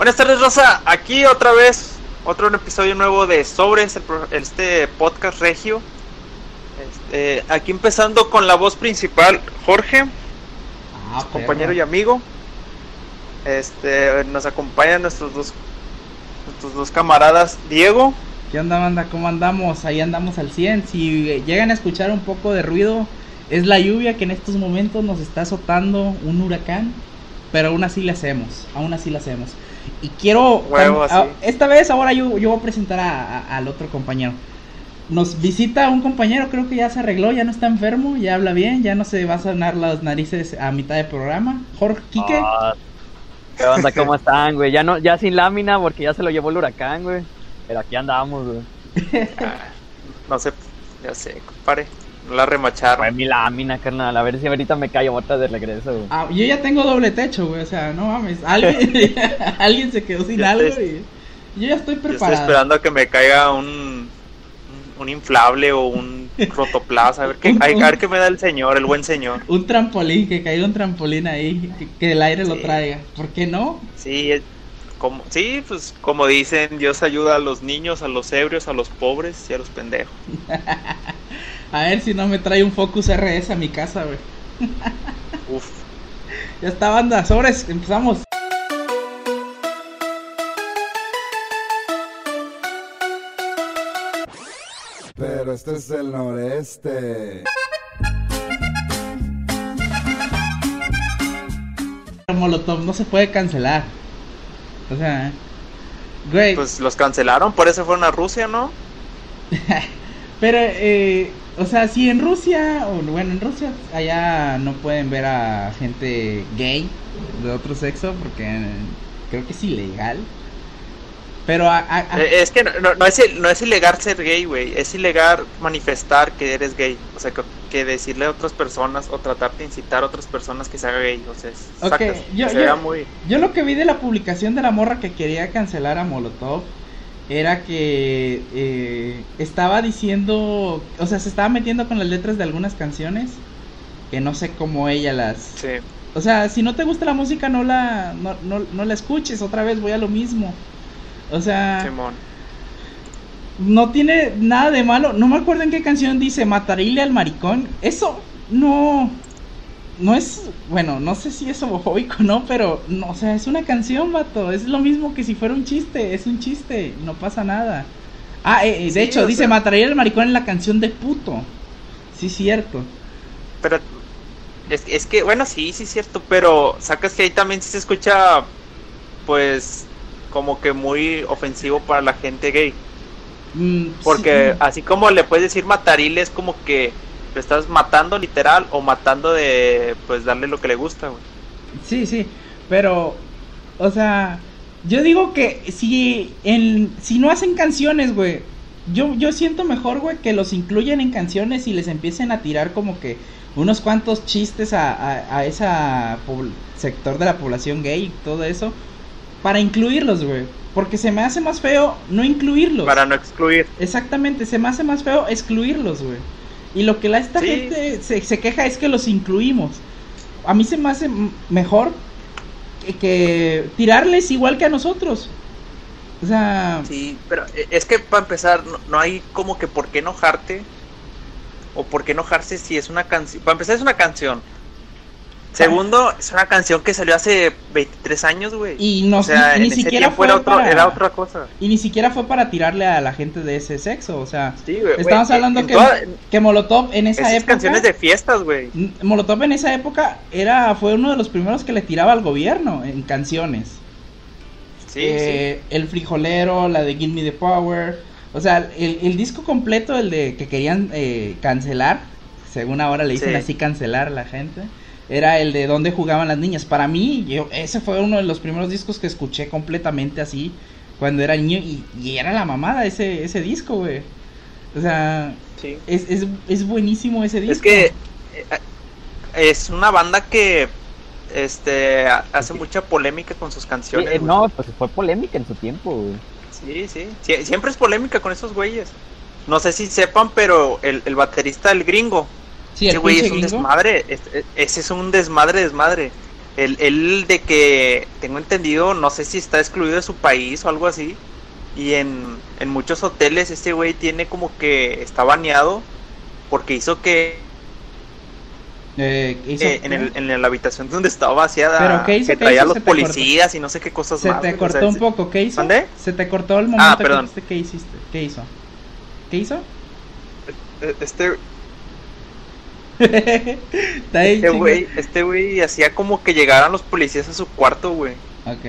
Buenas tardes, Rosa. Aquí otra vez, otro episodio nuevo de pro- este podcast regio. Este, aquí empezando con la voz principal, Jorge, Ah, compañero y amigo. Este, nos acompañan nuestros dos, nuestros dos camaradas, Diego. ¿Qué onda, banda? ¿Cómo andamos? Ahí andamos al 100. Si eh, llegan a escuchar un poco de ruido, es la lluvia que en estos momentos nos está azotando un huracán. Pero aún así le hacemos. Aún así le hacemos. Y quiero. Huevo, cam- así. a- esta vez, ahora yo, yo voy a presentar a- a- al otro compañero. Nos visita un compañero, creo que ya se arregló, ya no está enfermo, ya habla bien, ya no se va a sonar las narices a mitad de programa. Jorge Quique. Ah, ¿Qué onda? ¿Cómo están, güey? Ya no, ya sin lámina porque ya se lo llevó el huracán, güey. Pero aquí andamos, güey. Ah, no sé, ya sé, compadre. No la remacharon. Fue mi lámina, carnal. A ver si ahorita me callo bota de regreso, güey. Ah, yo ya tengo doble techo, güey, o sea, no mames. Alguien, alguien se quedó sin algo estoy- y yo ya estoy Yo estoy preparado. esperando a que me caiga un, un, inflable o un rotoplaza. A ver, qué, Un- a ver qué me da el señor, el buen señor. Un trampolín, que caiga un trampolín ahí, que, que el aire lo traiga. ¿Por qué no? Sí, es- como, sí, pues como dicen, Dios ayuda a los niños, a los ebrios, a los pobres y a los pendejos. A ver si no me trae un Focus RS a mi casa, güey. Uf. Ya está, banda, sobres, empezamos. Pero este es el noreste. Molotov no se puede cancelar. O sea, güey, Pues los cancelaron, por eso fueron a Rusia, ¿no? pero, eh, o sea, si en Rusia, o bueno, en Rusia, allá no pueden ver a gente gay de otro sexo porque eh, creo que es ilegal. Pero a, a- a- Eh, es que no, no- no es, no es ilegal ser gay, güey. Es ilegal manifestar que eres gay. O sea, que, que decirle a otras personas o tratar de incitar a otras personas que se haga gay. O sea, es- Ok, sacas, yo- yo- muy... Yo lo que vi de la publicación de la morra que quería cancelar a Molotov era que eh, estaba diciendo, o sea, se estaba metiendo con las letras de algunas canciones que no sé cómo ella las... Sí. O sea, si no te gusta la música no la, no, no, no la escuches, otra vez voy a lo mismo. O sea, Simón. no tiene nada de malo. No me acuerdo en qué canción dice matarile al maricón. Eso no. No es. Bueno, no sé si es homofóbico o no, pero. No, o sea, es una canción, vato. Es lo mismo que si fuera un chiste. Es un chiste. No pasa nada. Ah, eh, eh, de Sí, hecho, dice sea- matarile al maricón en la canción de puto. Sí, cierto. Pero es, es que, bueno, sí, sí es cierto, pero sacas que ahí también sí se escucha, pues, como que muy ofensivo para la gente gay. Mm, Porque sí, así como le puedes decir mataril, es como que lo estás matando literal o matando de, pues, darle lo que le gusta, güey. Sí, sí, pero, o sea, yo digo que si, en, si no hacen canciones, güey, yo, yo siento mejor, güey, que los incluyan en canciones y les empiecen a tirar como que unos cuantos chistes a, a, a ese sector de la población gay y todo eso, para incluirlos, güey, porque se me hace más feo no incluirlos. Para no excluir. Exactamente, se me hace más feo excluirlos, güey. Y lo que la esta Sí. gente se, se queja es que los incluimos. A mí se me hace mejor que, que tirarles igual que a nosotros. O sea, Sí, pero eh, es que para empezar, no, no hay como que por qué enojarte. O por qué enojarse si es una canción. Para empezar, es una canción. Segundo, es una canción que salió hace 23 años, güey. y no o sea, ni ese siquiera fue era, otro, para, era otra cosa. y ni siquiera fue para tirarle a la gente de ese sexo, o sea, Sí, güey. estamos güey, hablando que, toda- que Molotov en esa esas época canciones de fiestas, güey. Molotov en esa época era fue uno de los primeros que le tiraba al gobierno en canciones. Sí, Eh, El frijolero, la de Give Me the Power. O sea, el, el disco completo, el de que querían eh, cancelar, según ahora le dicen Sí. así cancelar a la gente, era el de donde jugaban las niñas. Para mí, yo, ese fue uno de los primeros discos que escuché completamente así cuando era niño y, y era la mamada ese, ese disco, güey. O sea, sí. es, es, es buenísimo ese disco. Es que eh, es una banda que este ha- hace mucha polémica con sus Sí, canciones. eh, güey. no, pues fue polémica en su tiempo, güey. Sí, sí, Sie- Siempre es polémica con esos güeyes. No sé si sepan, pero el, el baterista, el gringo, sí, ese el güey es un desmadre. es- es- ese es un desmadre, desmadre. Él, él de que, tengo entendido, no sé si está excluido de su país o algo así. Y en, en muchos hoteles este güey tiene como que está baneado porque hizo que Eh, ¿hizo eh, en, el, en la habitación donde estaba vaciada ¿Pero qué hizo? que ¿Qué traía a los cortó. policías y no sé qué cosas Se más. te o cortó sea, un poco, ¿qué hizo? ¿Mande? Se te cortó el momento que perdón. ¿qué hiciste? ¿Qué hizo? ¿Qué hizo? Este, Está ahí, este güey, este güey hacía como que llegaran los policías a su cuarto, güey. Ok.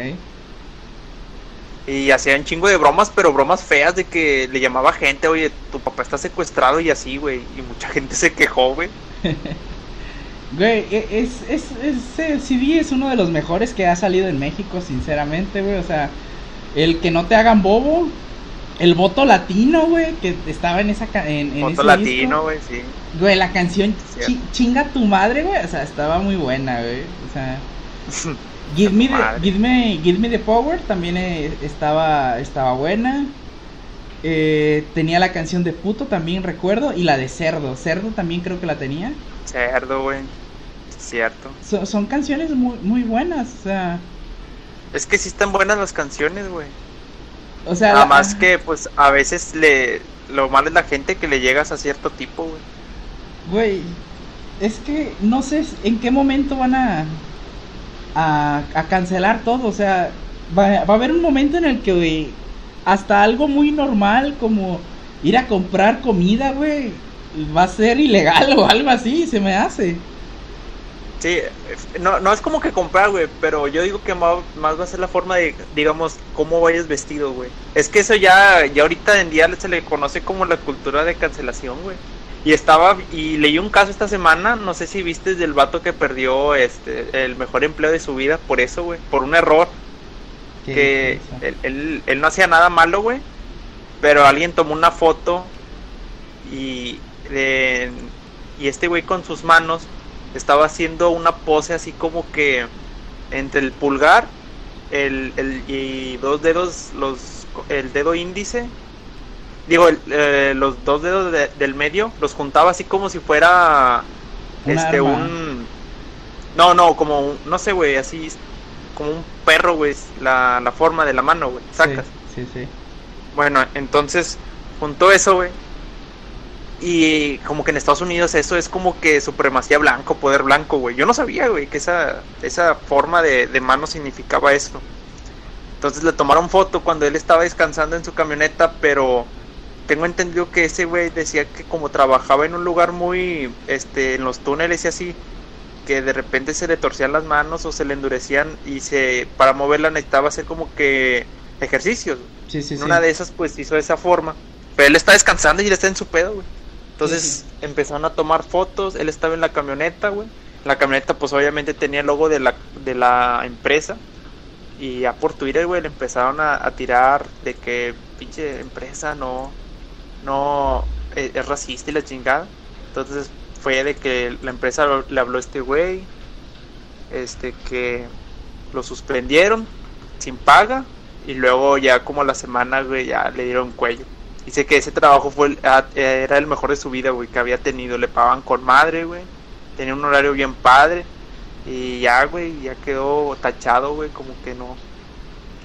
Y hacía un chingo de bromas, pero bromas feas de que le llamaba gente, oye, tu papá está secuestrado y así, güey. Y mucha gente se quejó, güey. Güey, e- es, es, ese CD es uno de los mejores que ha salido en México, sinceramente, güey. O sea, el que no te hagan bobo. El voto latino, güey, que estaba en esa en, en Foto ese latino, güey, sí. Güey, la canción chi- Chinga tu madre, güey. O sea, estaba muy buena, güey. O sea, Give me, the, give me, give me the Power también eh, estaba, estaba buena. Eh, tenía la canción de puto también recuerdo y la de cerdo. Cerdo también creo que la tenía. Cerdo, güey. Cierto. So- son canciones muy, muy buenas. O sea, Es que sí están buenas las canciones, güey. O sea Nada la- más que, pues, a veces le... Lo malo es la gente que le llegas a cierto tipo, güey. Güey, es que no sé en qué momento van a, a, a cancelar todo. O sea, va, va a haber un momento en el que, güey, hasta algo muy normal como ir a comprar comida, güey, va a ser ilegal o algo así, se me hace. Sí, no, no es como que comprar, güey, pero yo digo que más, más va a ser la forma de, digamos, cómo vayas vestido, güey. Es que eso ya, ya ahorita en día se le conoce como la cultura de cancelación, güey. Y estaba, y leí un caso esta semana, no sé si viste del vato que perdió este el mejor empleo de su vida por eso, güey, por un error ¿Qué- que él, él- él no hacía nada malo, güey, pero alguien tomó una foto y, eh, y este güey con sus manos estaba haciendo una pose así como que entre el pulgar el, el- y dos dedos, los, el dedo índice, digo, el, eh, los dos dedos de- del medio, los juntaba así como si fuera Un este arma. un... No, no, como, un- no sé, güey, así como un perro, güey, la, la forma de la mano, güey, sacas. Sí, sí, sí. Bueno, entonces juntó eso, güey. Y como que en Estados Unidos eso es como que supremacía blanco, poder blanco, güey. Yo no sabía, güey, que esa, esa forma de, de mano significaba eso. Entonces le tomaron foto cuando él estaba descansando en su camioneta, pero tengo entendido que ese güey decía que como trabajaba en un lugar muy, este, en los túneles y así, que de repente se le torcían las manos o se le endurecían y se, para moverla necesitaba hacer como que ejercicios. Sí, sí, En sí. una de esas, pues hizo esa forma. Pero él está descansando y él está en su pedo, güey. Entonces empezaron a tomar fotos. Él estaba en la camioneta, güey. La camioneta, pues obviamente tenía el logo de la, de la empresa. Y ya por Twitter, güey, le empezaron a, a tirar de que pinche empresa no, no eh, es racista y la chingada. Entonces fue de que la empresa le habló a este güey, este que lo suspendieron sin paga y luego ya como la semana, güey, ya le dieron cuello. Dice que ese trabajo fue el- ah, era el mejor de su vida, güey, que había tenido. Le pagaban con madre, güey. Tenía un horario bien padre. Y ya, güey, ya quedó tachado, güey, como que no.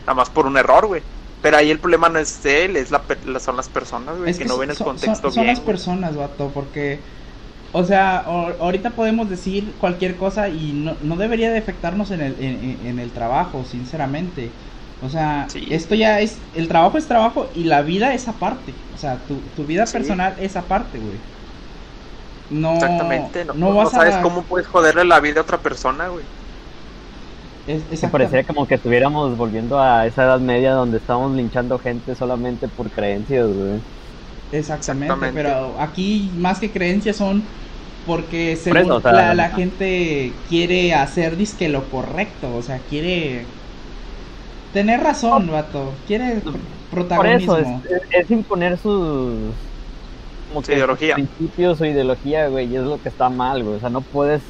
Nada más por un error, güey. Pero ahí el problema no es él, es la, son las personas, güey, Es que, que no son- ven el son- contexto son, son bien. las güey. personas, vato, porque, o sea, o- ahorita podemos decir cualquier cosa y no, no debería de afectarnos en el, en- en el trabajo, sinceramente. O sea, Sí. esto ya es, el trabajo es trabajo y la vida es aparte. O sea, tu, tu vida Sí. personal es aparte, güey. No, Exactamente, no, no no vas sabes a... cómo puedes joderle la vida a otra persona, güey. es- parecía como que estuviéramos volviendo a esa edad media donde estábamos linchando gente solamente por creencias, güey. Exactamente, Exactamente. pero aquí más que creencias son porque según eso, o sea, la, la gente quiere hacer disque lo correcto, o sea, quiere tener razón, vato, quiere pr- Por protagonismo. eso, es, imponer sus, como Su que sus ideología. principios o ideología, güey, y es lo que está mal, güey. O sea, no puedes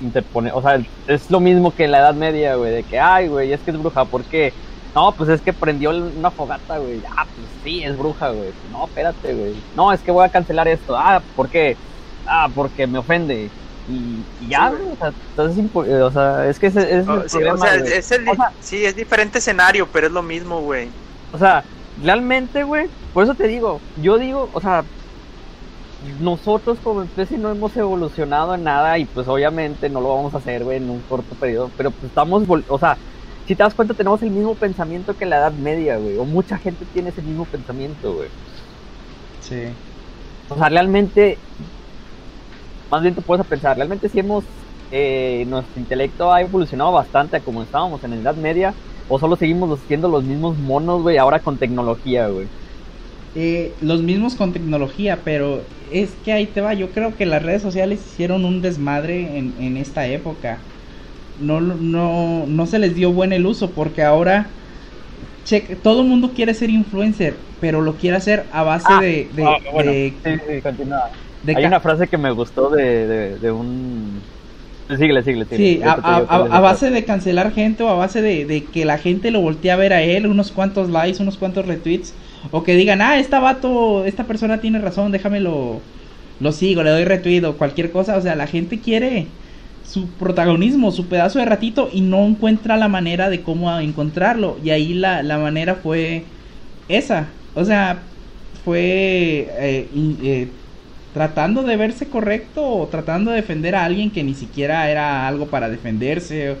interponer, o sea, es lo mismo que en la Edad Media, güey, de que, ay, güey, es que es bruja, ¿por qué? No, pues es que prendió una fogata, güey. Ah, pues sí, es bruja, güey. No, espérate, güey. No, es que voy a cancelar esto. Ah, ¿por qué? Ah, porque me ofende. Y, y ya, güey, o sea, entonces, eh, o sea, es que ese es el Oh, sí, problema, o sea, es el, O sea, sí, es diferente escenario, pero es lo mismo, güey. O sea, realmente, güey, por eso te digo, yo digo, o sea, nosotros como especie no hemos evolucionado en nada y pues obviamente no lo vamos a hacer, güey, en un corto periodo, pero pues estamos, o sea, si te das cuenta tenemos el mismo pensamiento que la Edad Media, güey, o mucha gente tiene ese mismo pensamiento, güey. Sí. O sea, realmente, más bien te puedes pensar, realmente si hemos, eh, nuestro intelecto ha evolucionado bastante a como estábamos en la Edad Media, o solo seguimos siendo los mismos monos, güey, ahora con tecnología, güey. Eh, los mismos con tecnología, pero es que ahí te va. Yo creo que las redes sociales hicieron un desmadre en, en esta época. No, no, no se les dio buen el uso porque ahora che, todo el mundo quiere ser influencer, pero lo quiere hacer a base Ah, de, de, ah, bueno, de- sí, sí, continúa. De Hay una frase que me gustó de, de, de un... Síguele, síguele, síguele. Sí, a, base de cancelar gente o a base de, de que la gente lo voltee a ver a él, unos cuantos likes, unos cuantos retweets, o que digan, ah, esta vato, esta persona tiene razón, déjame lo, sigo, le doy retweet o cualquier cosa, o sea, la gente quiere su protagonismo, su pedazo de ratito y no encuentra la manera de cómo encontrarlo, y ahí la, la manera fue esa, o sea, fue eh, eh, tratando de verse correcto o tratando de defender a alguien que ni siquiera era algo para defenderse.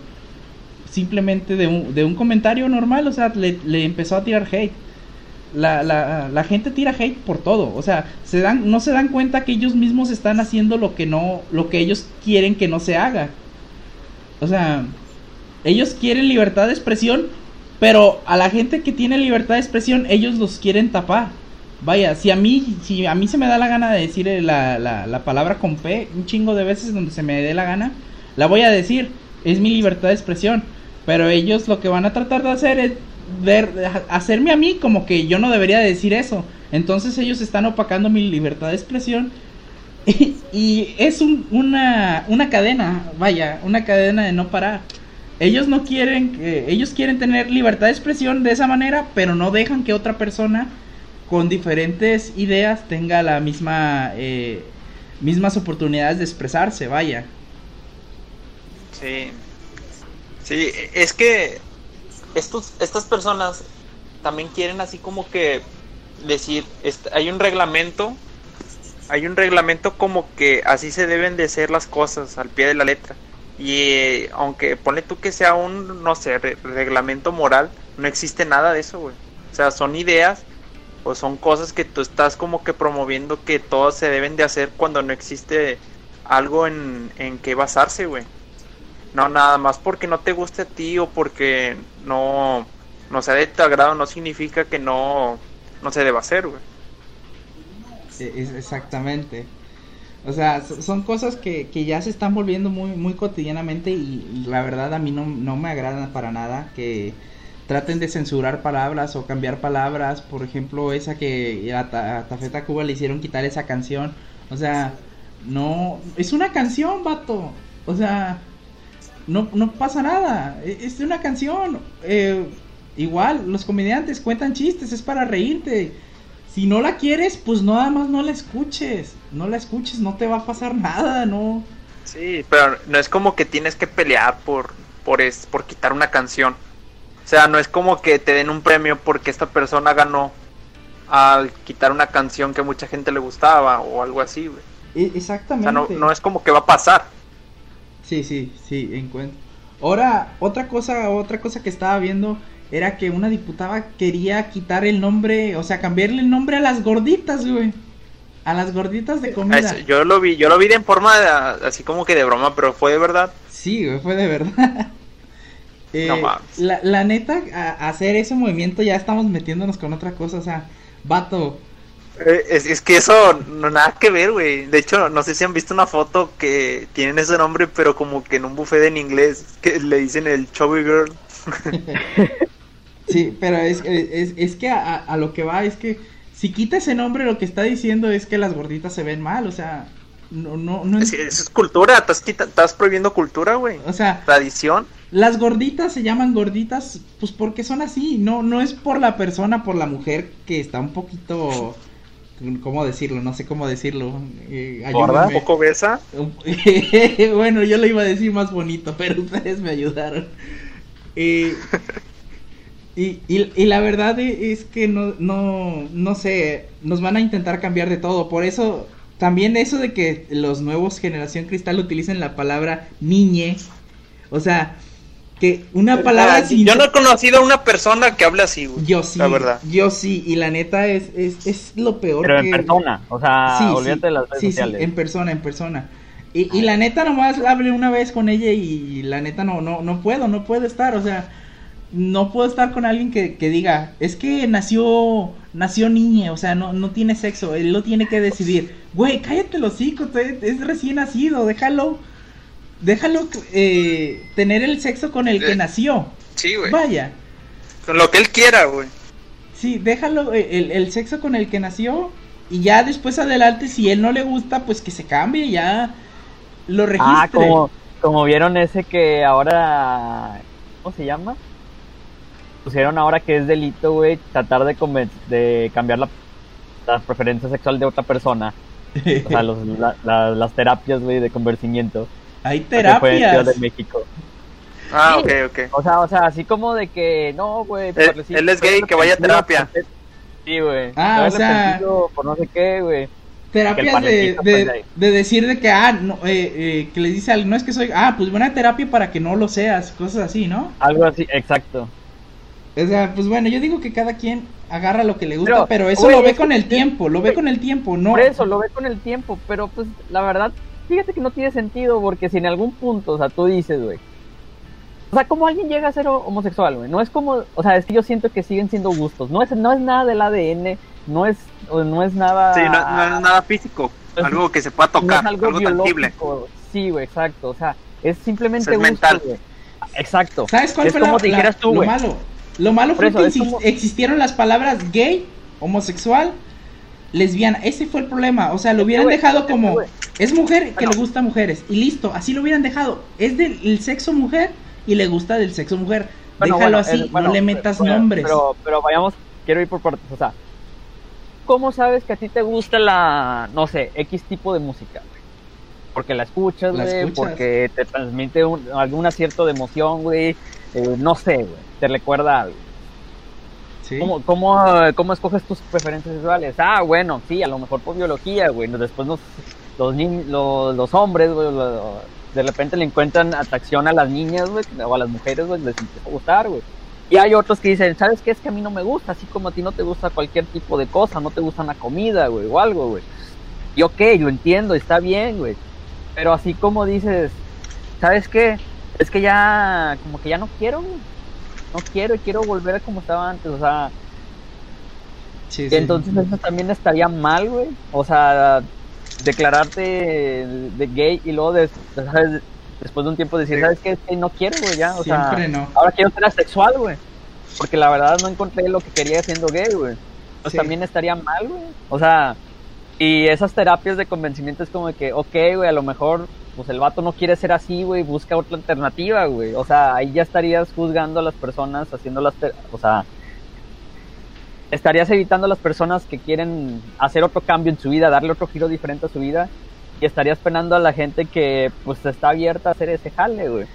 simplemente de un, de un comentario normal, o sea, le, le empezó a tirar hate. La, la, la gente tira hate por todo, o sea, se dan, no se dan cuenta que ellos mismos están haciendo lo que no, lo que ellos quieren que no se haga. O sea, ellos quieren libertad de expresión, pero a la gente que tiene libertad de expresión, ellos los quieren tapar. Vaya, si a mí, si a mí se me da la gana de decir la, la, la palabra con P un chingo de veces donde se me dé la gana, la voy a decir, es mi libertad de expresión. Pero ellos lo que van a tratar de hacer es ver, hacerme a mí como que yo no debería decir eso. Entonces ellos están opacando mi libertad de expresión. Y, es un- una, una cadena, vaya, una cadena de no parar. Ellos no quieren ellos quieren tener libertad de expresión de esa manera, pero no dejan que otra persona con diferentes ideas tenga la misma eh, mismas oportunidades de expresarse, vaya. Sí. Sí, es que estos, estas personas también quieren así como que decir, hay un reglamento, hay un reglamento como que así se deben de hacer las cosas al pie de la letra. Y eh, aunque ponle tú que sea un, no sé, re- reglamento moral, no existe nada de eso, güey. O sea, son ideas o son cosas que tú estás como que promoviendo que todas se deben de hacer cuando no existe algo en, en que basarse, güey. No, nada más porque no te guste a ti o porque no, no sea de tu agrado no significa que no, no se deba hacer, güey. Exactamente. O sea, so- son cosas que, que ya se están volviendo muy, muy cotidianamente y, la verdad a mí no, no me agrada para nada que traten de censurar palabras o cambiar palabras. Por ejemplo, esa que a, Ta- a Tafeta Cuba le hicieron quitar esa canción. O sea, no... Es una canción, vato. O sea, no, no pasa nada. e- Es una canción. Eh, igual, los comediantes cuentan chistes, es para reírte. Si no la quieres, pues nada más no la escuches. No la escuches, no te va a pasar nada, no. Sí, pero no es como que tienes que pelear por, por, es, por quitar una canción. O sea, no es como que te den un premio porque esta persona ganó al quitar una canción que mucha gente le gustaba o algo así, güey. E- O exactamente. sea, no, no es como que va a pasar. Sí, sí, sí, encuentro. Ahora, otra cosa, otra cosa que estaba viendo era que una diputada quería quitar el nombre, o sea, cambiarle el nombre a las gorditas, güey. A las gorditas de comida. Eso, yo lo vi, yo lo vi de en forma de- así como que de broma, pero fue de verdad. Sí, güey, fue de verdad. Eh, No mames. la, la neta, a- hacer ese movimiento ya estamos metiéndonos con otra cosa, o sea, vato, Eh, Es, es que eso no nada que ver, güey. De hecho, no sé si han visto una foto que tienen ese nombre, pero como que en un buffet en inglés que le dicen el chubby girl. Sí, pero es, es, es que a, a lo que va es que si quita ese nombre lo que está diciendo es que las gorditas se ven mal, o sea, no, no, no, Es, es cultura, estás, estás prohibiendo cultura, güey. o sea, Tradición. las gorditas se llaman gorditas pues porque son así, no, no es por la persona, por la mujer que está un poquito ¿cómo decirlo? No sé cómo decirlo. Eh, ¿Gorda? ¿Un poco besa? bueno, yo lo iba a decir más bonito, pero ustedes me ayudaron. Eh, y, y, y la verdad es que no, no, no sé, nos van a intentar cambiar de todo. Por eso, también eso de que los nuevos Generación Cristal utilicen la palabra niñe. O sea, que una palabra Ah, sin... Yo no he conocido a una persona que hable así, güey. Yo sí, La verdad. yo sí, y la neta es, es, es lo peor Pero que... en persona, o sea, Sí, olvídate sí, de las redes sí, en persona, en persona. Y, y la neta nomás hablé una vez con ella y la neta no, no, no puedo, no puedo estar, o sea, no puedo estar con alguien que, que diga, es que nació, nació niña, o sea, no, no tiene sexo, él lo tiene que decidir. Güey, cállate los hocico, te- es recién nacido, déjalo, déjalo eh, tener el sexo con el que Eh, nació. Sí, güey. Vaya. Con lo que él quiera, güey. Sí, déjalo eh, el, el sexo con el que nació y ya después adelante si él no le gusta pues que se cambie ya lo registre. Ah, como, como vieron ese que ahora, ¿cómo se llama? Pusieron ahora que es delito, güey, tratar de, de cambiar la, la preferencia sexual de otra persona. O sea, los- la- la- las terapias, güey, de convencimiento. Hay que fue en Ciudad terapias. de México. Ah, Sí. ok, ok. O sea, o sea, así como de que, no, güey. Él- por decir- él es gay, que vaya a terapia. Sí, güey. Ah, o sea- Por no sé qué, güey. Terapias de, de, pues, de decir de que, ah, no, eh, eh, que le dice al no es que soy, ah, pues buena terapia para que no lo seas, cosas así, ¿no? Algo así, exacto. O sea, pues bueno, yo digo que cada quien agarra lo que le gusta, Pero, pero, eso güey, lo ve es con el tiempo, lo ve güey, con el tiempo, no. Por eso lo ve con el tiempo, pero pues la verdad, fíjate que no tiene sentido, porque si en algún punto, o sea, tú dices, güey. O sea, ¿cómo alguien llega a ser ho- homosexual, güey? No es como, o sea, es que yo siento que siguen siendo gustos. No es, no es nada del ADN, no es, o no es nada. Sí, no, no es nada físico. Es- Algo que se pueda no tocar, es algo, algo, tangible. biológico. Sí, güey, exacto. O sea, es simplemente Es gusto, mental. güey. Exacto. ¿Sabes cuál es fue como la- la- dijeras tú, lo güey. malo? Lo malo fue eso, que como- existieron las palabras gay, homosexual, lesbiana. Ese fue el problema. O sea, lo hubieran güey, dejado como güey. es mujer que Bueno. le gusta a mujeres y listo. Así lo hubieran dejado. Es del sexo mujer y le gusta del sexo mujer. Bueno, Déjalo bueno, así, no le metas pero- nombres. Pero, pero vayamos, quiero ir por partes. O sea, ¿cómo sabes que a ti te gusta la, no sé, X tipo de música? Porque la escuchas, La güey, escuchas. porque te transmite un- algún acierto de emoción, güey. Eh, no sé, güey, te recuerda algo. Sí. ¿Cómo, cómo, cómo escoges tus preferencias sexuales? Ah, bueno, sí, a lo mejor por biología, güey. Después nos, los, los, los hombres, güey, de repente le encuentran atracción a las niñas, güey, o a las mujeres, güey, les empieza a gustar, güey. Y hay otros que dicen, ¿sabes qué? Es que a mí no me gusta, así como a ti no te gusta cualquier tipo de cosa, no te gusta una comida, güey, o algo, güey. Y ok, lo entiendo, está bien, güey. Pero así como dices, ¿sabes qué? Es que ya, como que ya no quiero. No quiero y quiero volver a como estaba antes, o sea, Sí, sí. entonces eso también estaría mal, güey. O sea, declararte de gay y luego des- ¿sabes? después de un tiempo decir. ¿sabes qué? Es que no quiero, güey, ya. O Siempre sea, no. ahora quiero ser asexual, güey. Porque la verdad no encontré lo que quería siendo gay, güey. Pues Sí. también estaría mal, güey. O sea, y esas terapias de convencimiento es como de que, ok, güey, a lo mejor, pues el vato no quiere ser así, güey, busca otra alternativa, güey. O sea, ahí ya estarías juzgando a las personas, haciendo las, ter- o sea, estarías evitando a las personas que quieren hacer otro cambio en su vida, darle otro giro diferente a su vida, y estarías penando a la gente que, pues, está abierta a hacer ese jale, güey.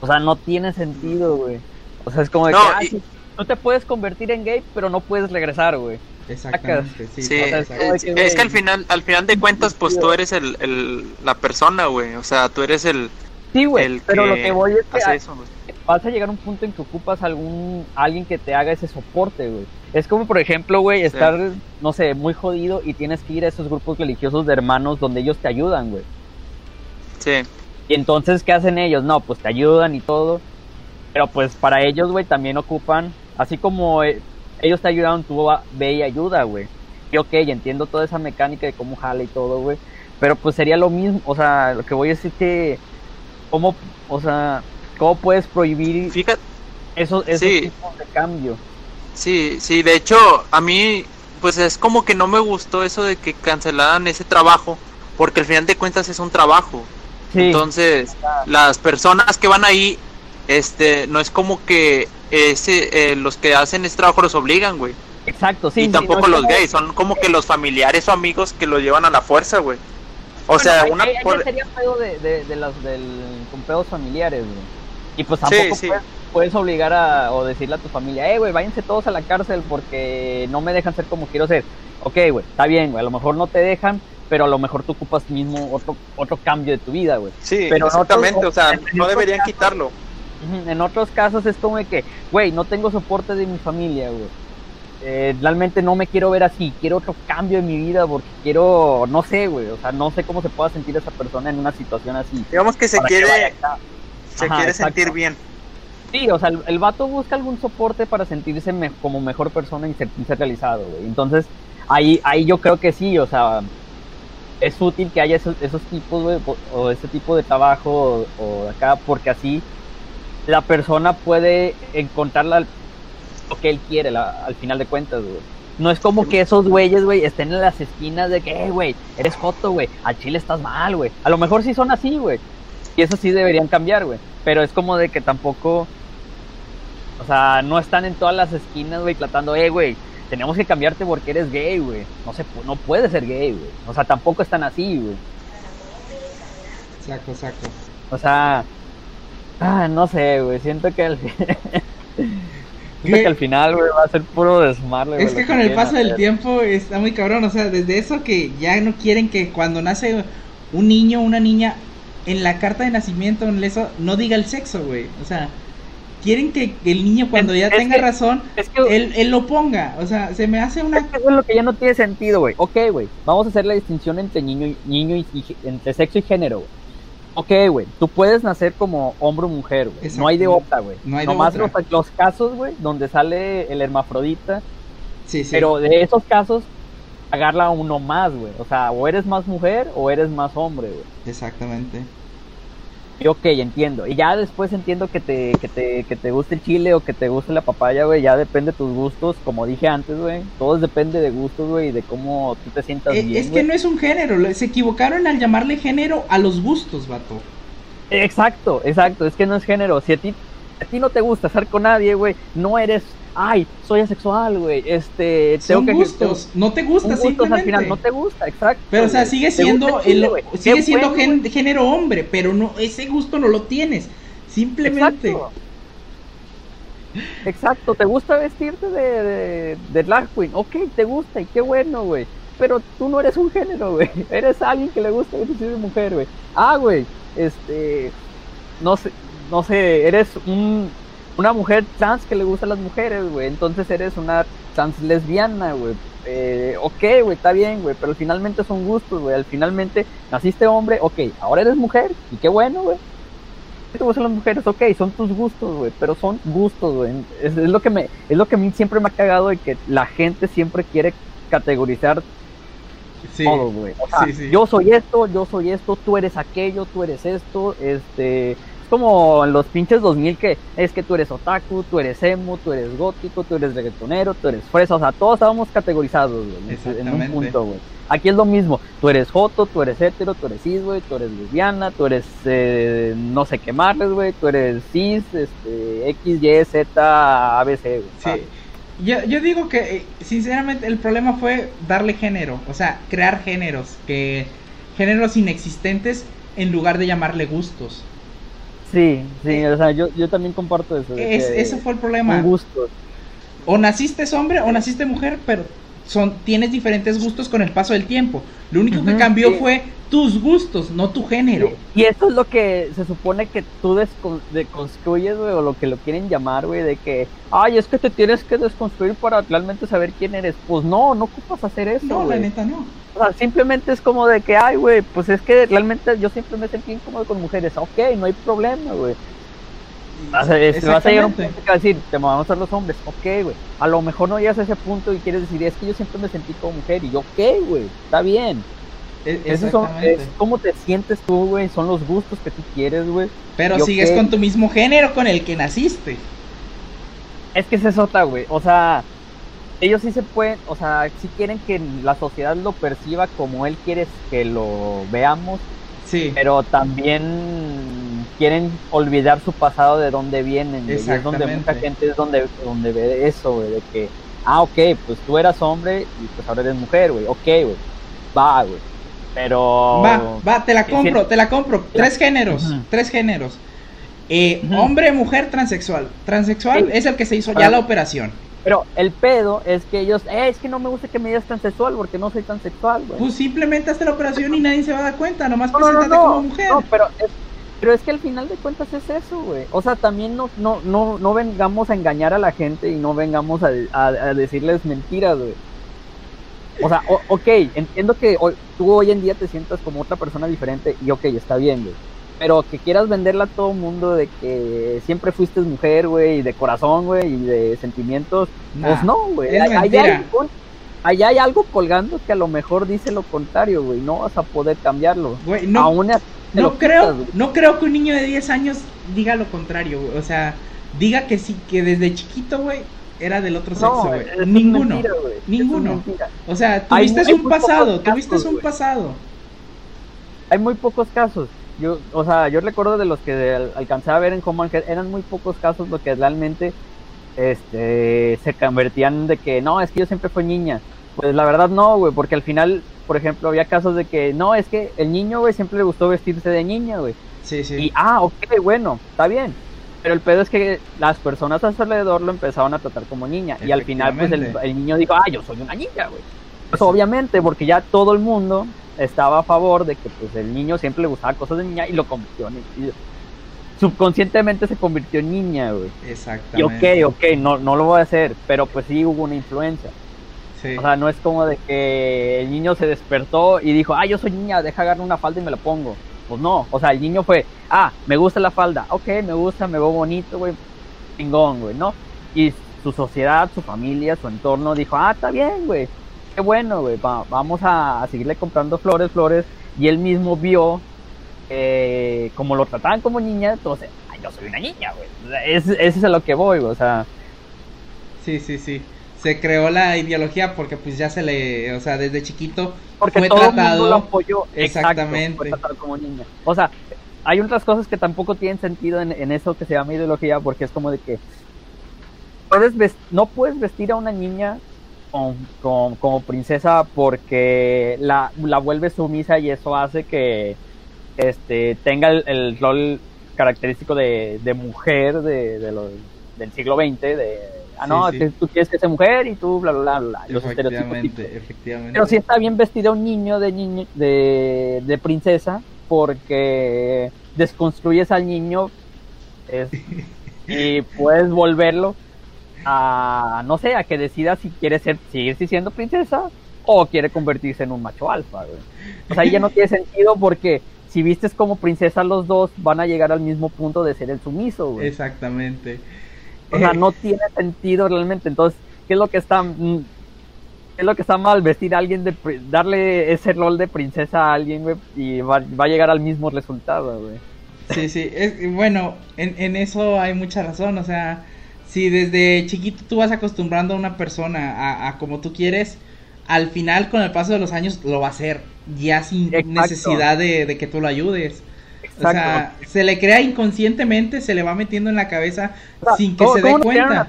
O sea, no tiene sentido, güey. O sea, es como de No, que, ah, y- sí, tú te puedes convertir en gay, pero no puedes regresar, güey. Exactamente, sí. Sí, o sea, es, que, es que al final, al final de cuentas, pues tú eres el, el, la persona, güey. O sea, tú eres el, Sí, güey, el pero lo que voy es que hace eso, vas a llegar a un punto en que ocupas algún alguien que te haga ese soporte, güey. Es como, por ejemplo, güey, estar, no sé, muy jodido y tienes que ir a esos grupos religiosos de hermanos donde ellos te ayudan, güey. Sí. Y entonces, ¿qué hacen ellos? No, pues te ayudan y todo. Pero pues para ellos, güey, también ocupan, así como eh, ellos te ayudaron, tú ve y ayuda, güey. Y ok, entiendo toda esa mecánica de cómo jala y todo, güey. Pero pues sería lo mismo, o sea, lo que voy a decir que, ¿cómo, o sea, cómo puedes prohibir Fíjate, esos, esos Sí. tipos de cambio? sí, sí, de hecho, a mí, pues es como que no me gustó eso de que cancelaran ese trabajo, porque al final de cuentas es un trabajo. Sí, Entonces, las personas que van ahí, este, no es como que ese, eh, los que hacen ese trabajo los obligan, güey. Exacto, sí. y sí, tampoco no los como- gays, son como que los familiares o amigos que lo llevan a la fuerza, güey. O Bueno, sea, ahí- una ya por- sería pedo de, de, de las, del, con pedos familiares, güey. Y pues Sí, tampoco sí. Puedes, puedes obligar a, o decirle a tu familia, eh, güey, váyanse todos a la cárcel porque no me dejan ser como quiero ser. Ok, güey, está bien, güey, a lo mejor no te dejan, pero a lo mejor tú ocupas mismo otro, otro cambio de tu vida, güey. Sí, pero en exactamente, o sea, no deberían casos- quitarlo. En otros casos es como de que, güey, no tengo soporte de mi familia, güey. Eh, realmente no me quiero ver así, quiero otro cambio en mi vida porque quiero, no sé, güey, o sea, no sé cómo se pueda sentir esa persona en una situación así. Digamos que se que quiere, se Ajá, quiere exacto. sentir bien. Sí, o sea, el, el vato busca algún soporte para sentirse me- como mejor persona y sentirse realizado, güey. Entonces, ahí, ahí yo creo que sí, o sea, es útil que haya esos, esos tipos, güey, o, o ese tipo de trabajo o, o de acá, porque así la persona puede encontrar la- lo que él quiere la- al final de cuentas, güey. No es como que esos güeyes, güey, estén en las esquinas de que, "Eh, güey, eres joto, güey, al chile estás mal, güey. A lo mejor sí son así, güey. Y eso sí deberían cambiar, güey. Pero es como de que tampoco, o sea, no están en todas las esquinas, güey, tratando, eh, güey, tenemos que cambiarte porque eres gay, güey. No se, no puedes ser gay, güey. O sea, tampoco están así, güey. Saco, saco. O sea, ah, no sé, güey. Siento que al, que al final, güey, va a ser puro desmarle. Es que con el paso del tiempo está muy cabrón, o sea, desde eso que ya no quieren que cuando nace un niño o una niña en la carta de nacimiento en eso no diga el sexo, güey. O sea, quieren que el niño cuando ya Es tenga que- razón, Es que, él, él lo ponga. O sea, se me hace una... eso es lo que ya no tiene sentido, güey. Ok, güey. Vamos a hacer la distinción entre niño y, niño y, y- entre sexo y género, güey. Ok, güey. Tú puedes nacer como hombre o mujer, güey. No hay de otra, güey. No hay de Nomás otra. Los, los casos, güey, donde sale el hermafrodita. Sí, sí. Pero de esos casos, agarra uno más, güey. O sea, o eres más mujer o eres más hombre, güey. Exactamente. Y ok, entiendo. Y ya después entiendo que te, que te, que te guste el chile o que te guste la papaya, güey. Ya depende de tus gustos. Como dije antes, güey. Todo depende de gustos, güey. Y de cómo tú te sientas Eh, bien, es que no es un género, se equivocaron al llamarle género a los gustos, vato. Exacto, exacto. Es que no es género. Si a ti, a ti no te gusta estar con nadie, güey, no eres. Ay, soy asexual, güey. Este. Son que- gustos, no te gusta simplemente. al final no te gusta, exacto. Pero o sea, sigue siendo el chile, sigue siendo bueno, gen- género hombre, pero no ese gusto no lo tienes. Simplemente. Exacto. Exacto, te gusta vestirte de, de, de drag queen, ok, te gusta y qué bueno, güey. Pero tú no eres un género, güey. Eres alguien que le gusta vestirse de mujer, güey. Ah, güey, este, no sé, no sé, eres un, una mujer trans que le gustan las mujeres, güey. Entonces eres una trans lesbiana, güey. Eh, ok, güey, está bien, güey, pero finalmente son gustos, güey. Al finalmente naciste hombre, ok, ahora eres mujer y qué bueno, güey te gustan las mujeres, ok, son tus gustos, güey, pero son gustos, güey. Es, es lo que me, es lo que a mí siempre me ha cagado de que la gente siempre quiere categorizar Sí. todo, güey. O sea, Sí, sí. yo soy esto, yo soy esto, tú eres aquello, tú eres esto, este, es como en los pinches 2000 que es que tú eres otaku, tú eres emo, tú eres gótico, tú eres reggaetonero, tú eres fresa, o sea, todos estábamos categorizados, güey, en- un punto, güey. Aquí es lo mismo, tú eres joto, tú eres hetero, tú eres cis, güey, tú eres lesbiana, tú eres eh, no sé qué más, güey, tú eres cis, este, X, Y, Z, ABC, güey. Sí. Yo, yo digo que, eh, sinceramente, el problema fue darle género, o sea, crear géneros, que géneros inexistentes en lugar de llamarle gustos. Sí, sí, o sea, yo, yo también comparto eso. Es, que ese fue el problema. Un gusto. O naciste hombre o naciste mujer, pero son tienes diferentes gustos con el paso del tiempo. Lo único que cambió sí. fue tus gustos, no tu género. Y eso es lo que se supone que tú descon- deconstruyes, güey, o lo que lo quieren llamar, güey, de que, ay, es que te tienes que desconstruir para realmente saber quién eres. Pues no, no ocupas hacer eso, No, la neta no. O sea, simplemente es como de que, ay, güey, pues es que realmente yo siempre me sentí incómodo con mujeres. Ok, no hay problema, güey. Vas a, es- vas a llegar a un Exactamente. punto que va a decir, te vamos a hacer los hombres. Ok, güey. A lo mejor no llegas a ese punto y quieres decir, es que yo siempre me sentí como mujer. Y yo, ok, güey, está bien. E- Esos son, es cómo te sientes tú, güey. Son los gustos que tú quieres, güey. Pero yo sigues con tu mismo género con el que naciste. Es que es otra, güey. O sea, ellos sí se pueden, o sea, sí quieren que la sociedad lo perciba como él quiere que lo veamos, Sí. pero también quieren olvidar su pasado de dónde vienen. Y es donde mucha gente es donde, donde ve eso, güey, de que, Ah, ok, pues tú eras hombre y pues ahora eres mujer, güey. Ok, güey. Va, güey. Pero. Va, va, te la compro, te la compro. Tres géneros, tres géneros. Eh. Hombre, mujer, transexual. Transexual Sí. es el que se hizo ya la operación. Pero el pedo es que ellos, eh, es que no me gusta que me digas transexual porque no soy transexual, güey. Pues simplemente hazte la operación y nadie se va a dar cuenta, nomás no, no, como mujer. no, pero es, pero es que al final de cuentas es eso, güey. O sea, también no, no, no, no vengamos a engañar a la gente y no vengamos a, a- a decirles mentiras, güey. O sea, o- ok, entiendo que hoy- tú hoy en día te sientas como otra persona diferente y ok, está bien, güey. Pero que quieras venderla a todo mundo de que siempre fuiste mujer, güey, y de corazón, güey, y de sentimientos, Nah, pues no, güey. hay Allá hay algo colgando que a lo mejor dice lo contrario, güey. No vas a poder cambiarlo. Güey, no, Aún así no creo, quitas, no creo que un niño de 10 años diga lo contrario, güey. O sea, diga que sí, que desde chiquito, güey, era del otro sexo, güey. Ninguno. mentira, Ninguno. O sea, tuviste hay un pasado, tuviste un pasado. Hay muy pocos casos. Yo, o sea, yo recuerdo de los que al- alcancé a ver en Health, eran muy pocos casos los que realmente este, se convertían de que no, es que yo siempre fui niña. Pues la verdad no, güey, porque al final, por ejemplo, había casos de que no, es que el niño, güey, siempre le gustó vestirse de niña, güey. Sí, sí. Y, ah, ok, bueno, está bien. Pero el pedo es que las personas a su alrededor lo empezaron a tratar como niña. Y al final, pues el, niño dijo, ah, yo soy una niña, güey. Pues obviamente, porque ya todo el mundo estaba a favor de que pues el niño siempre le gustaba cosas de niña y lo convirtió en... y subconscientemente se convirtió en niña, güey. Y Exactamente. ok, ok, no, no lo voy a hacer, pero pues sí hubo una influencia. Sí. O sea, no es como de que el niño se despertó y dijo, ah, yo soy niña, deja agarrar una falda y me la pongo. Pues no, o sea, el niño fue, ah, me gusta la falda, ok, me gusta, me veo bonito, güey, chingón, güey, ¿no? Y su sociedad, su familia, su entorno dijo, ah, está bien, güey, qué bueno, güey, va- vamos a, a seguirle comprando flores, flores. Y él mismo vio eh, como lo trataban como niña, entonces, ay, yo soy una niña, güey. O sea, es- Ese es a lo que voy, güey, o sea, Sí, sí, sí. Se creó la ideología porque pues ya se le, o sea, desde chiquito porque fue todo el mundo tratado. lo apoyó. Exactamente. Exacto, fue tratado como niña. O sea, hay otras cosas que tampoco tienen sentido en, en eso que se llama ideología, porque es como de que puedes no puedes vestir a una niña con- con- como princesa porque la, la vuelve sumisa y eso hace que este tenga el, el rol característico de, de mujer de, de los- del siglo XX, de ah Sí, no, sí. que tú quieres que sea mujer y tú bla bla bla, bla, los. Efectivamente, efectivamente. Pero sí está bien vestido un niño de niño de, de princesa porque desconstruyes al niño es- y puedes volverlo a no sé, a que decida si quiere ser seguir siendo princesa o quiere convertirse en un macho alfa, güey. O sea, ahí ya no tiene sentido porque si vistes como princesa los dos van a llegar al mismo punto de ser el sumiso, güey. Exactamente. O sea, Eh, no tiene sentido realmente. Entonces, ¿qué es lo que está mm, qué es lo que está mal? Vestir a alguien de darle ese rol de princesa a alguien, güey, y va, va a llegar al mismo resultado, güey. Sí, sí, es, bueno, en, en eso hay mucha razón, o sea, si desde chiquito tú vas acostumbrando a una persona a, a como tú quieres, al final con el paso de los años lo va a hacer, ya sin Exacto. necesidad de, de que tú lo ayudes. Exacto. O sea, se le crea inconscientemente, se le va metiendo en la cabeza O sea, sin que ¿cómo- se dé cuenta. a-